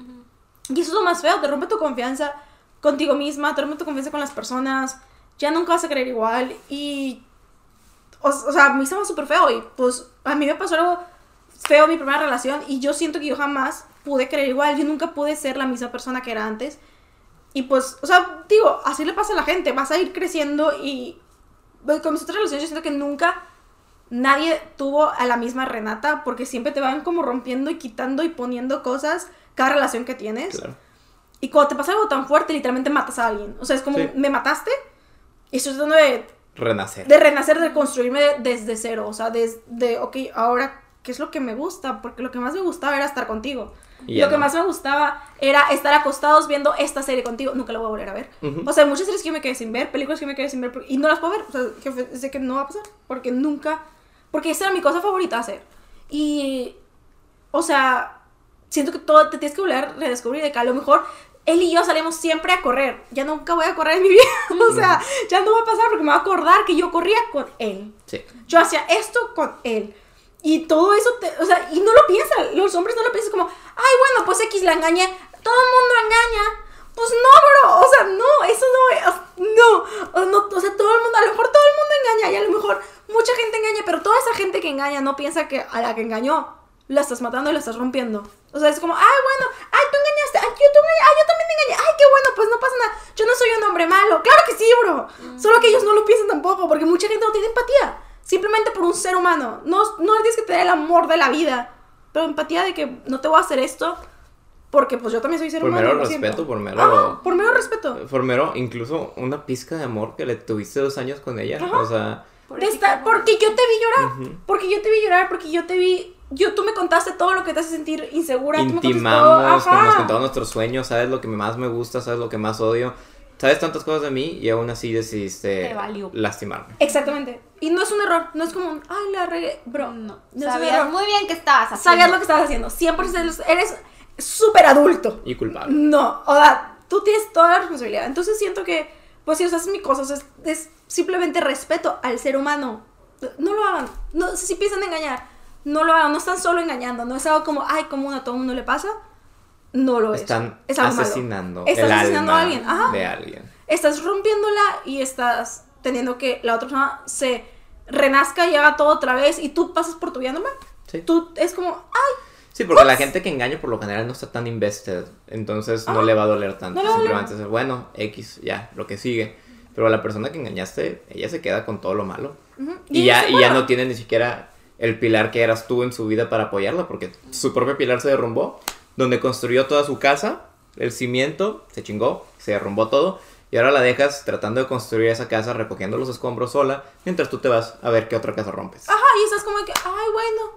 Y eso es lo más feo, te rompe tu confianza contigo misma, te rompe tu confianza con las personas, ya nunca vas a creer igual y... O, o sea, a mí estaba súper feo y pues a mí me pasó algo feo en mi primera relación y yo siento que yo jamás pude creer igual, yo nunca pude ser la misma persona que era antes. Y pues, o sea, digo, así le pasa a la gente, vas a ir creciendo y con mis otras relaciones yo siento que nunca nadie tuvo a la misma Renata porque siempre te van como rompiendo y quitando y poniendo cosas cada relación que tienes. Claro. Y cuando te pasa algo tan fuerte, literalmente matas a alguien. O sea, es como, Sí. me mataste y estoy tratando de, Renacer. de renacer, de construirme de- desde cero. O sea, desde, ok, ahora, ¿qué es lo que me gusta? Porque lo que más me gustaba era estar contigo. Y ya lo que no. más me gustaba era estar acostados viendo esta serie contigo. Nunca la voy a volver a ver. Ujú. O sea, muchas series que yo me quedé sin ver, películas que me quedé sin ver y no las puedo ver. O sea, que sé que no va a pasar. Porque nunca. Porque esa era mi cosa favorita hacer. Y. O sea, siento que todo te tienes que volver a redescubrir de que a lo mejor él y yo salimos siempre a correr. Ya nunca voy a correr en mi (laughs) vida. o sea, ya no va a pasar porque me va a acordar que yo corría con él. Sí. Yo hacía esto con él. Y todo eso, te- o sea, y no lo piensan, los hombres no lo piensan como, ay, bueno, pues X la engañé, todo el mundo engaña. Pues no, bro, o sea, no, eso no es, no, o no, o sea, todo el mundo, a lo mejor todo el mundo engaña y a lo mejor mucha gente engaña, pero toda esa gente que engaña no piensa que a la que engañó la estás matando y la estás rompiendo. O sea, es como, ay, bueno, ay, tú engañaste, ay, yo, tú ay, yo también engañé, ay, bueno, pues no pasa nada. Yo no soy un hombre malo. Claro que sí, bro. Solo que ellos no lo piensan tampoco, porque mucha gente no tiene empatía. Simplemente por un ser humano. No, no le tienes que tener el amor de la vida. Pero empatía de que no te voy a hacer esto. Porque pues yo también soy ser Por humano. mero respeto, por mero- Ajá, por mero respeto. Por mero, incluso una pizca de amor que le tuviste dos años con ella. Ajá. O sea, De estar- porque yo te vi llorar. Porque yo te vi llorar, porque yo te vi. Yo, tú me contaste todo lo que te hace sentir insegura. tú me contaste todo. intimamos, Ajá. nos contamos nuestros sueños, sabes lo que más me gusta, sabes lo que más odio, sabes tantas cosas de mí y aún así decidiste lastimarme. Exactamente. Y no es un error. No es como un. Ay, la regué. Bro. No, no sabías muy bien que estabas haciendo. Sabías lo que estabas haciendo. 100% eres súper adulto. Y culpable. No, o sea, tú tienes toda la responsabilidad. Entonces siento que, pues si o sea, es mi cosa, o sea, es, es simplemente respeto al ser humano. No lo hagan. No, si piensan engañar, no lo hagan. No están solo engañando. No es algo como, ay, común a todo el mundo le pasa. No lo es. Están es malo. asesinando Estás el asesinando alma a alguien. Ajá. de alguien. Estás rompiéndola y estás teniendo que la otra persona se renazca y haga todo otra vez y tú pasas por tu vida normal. Sí. Tú es como, ay, Sí, porque la gente que engaña por lo general no está tan invested, entonces no Ah, le va a doler tanto. no. Simplemente es, bueno, X, ya, lo que sigue. Pero la persona que engañaste, ella se queda con todo lo malo. Y, ya, y ya no tiene ni siquiera el pilar que eras tú en su vida para apoyarla, porque su propio pilar se derrumbó, donde construyó toda su casa, el cimiento, se chingó, se derrumbó todo, y ahora la dejas tratando de construir esa casa, recogiendo los escombros sola, mientras tú te vas a ver qué otra casa rompes. Ajá, y estás como que, ay, bueno,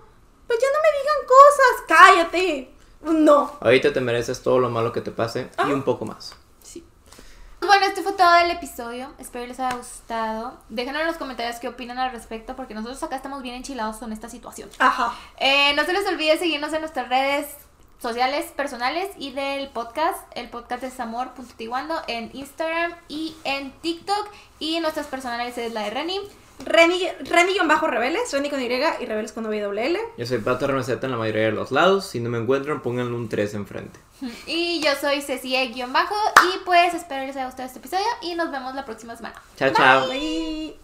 pues ya no me digan cosas, cállate. No. Ahorita te mereces todo lo malo que te pase y un poco más. Bueno, este fue todo el episodio. Espero les haya gustado. Déjenos en los comentarios qué opinan al respecto, porque nosotros acá estamos bien enchilados con esta situación. Ajá. Eh, no se les olvide seguirnos en nuestras redes sociales personales y del podcast. El podcast es amor.tiguando en Instagram y en TikTok. Y nuestras personales es la de Reni. Reni, Reni-Rebeles, Reni con Y y Rebeles con WL. Yo soy Pato RMZ en la mayoría de los lados. Si no me encuentran, pónganle un 3 enfrente. (laughs) Y yo soy Cecilia-bajo. Y pues espero les haya gustado este episodio y nos vemos la próxima semana. Chao, chao. Bye.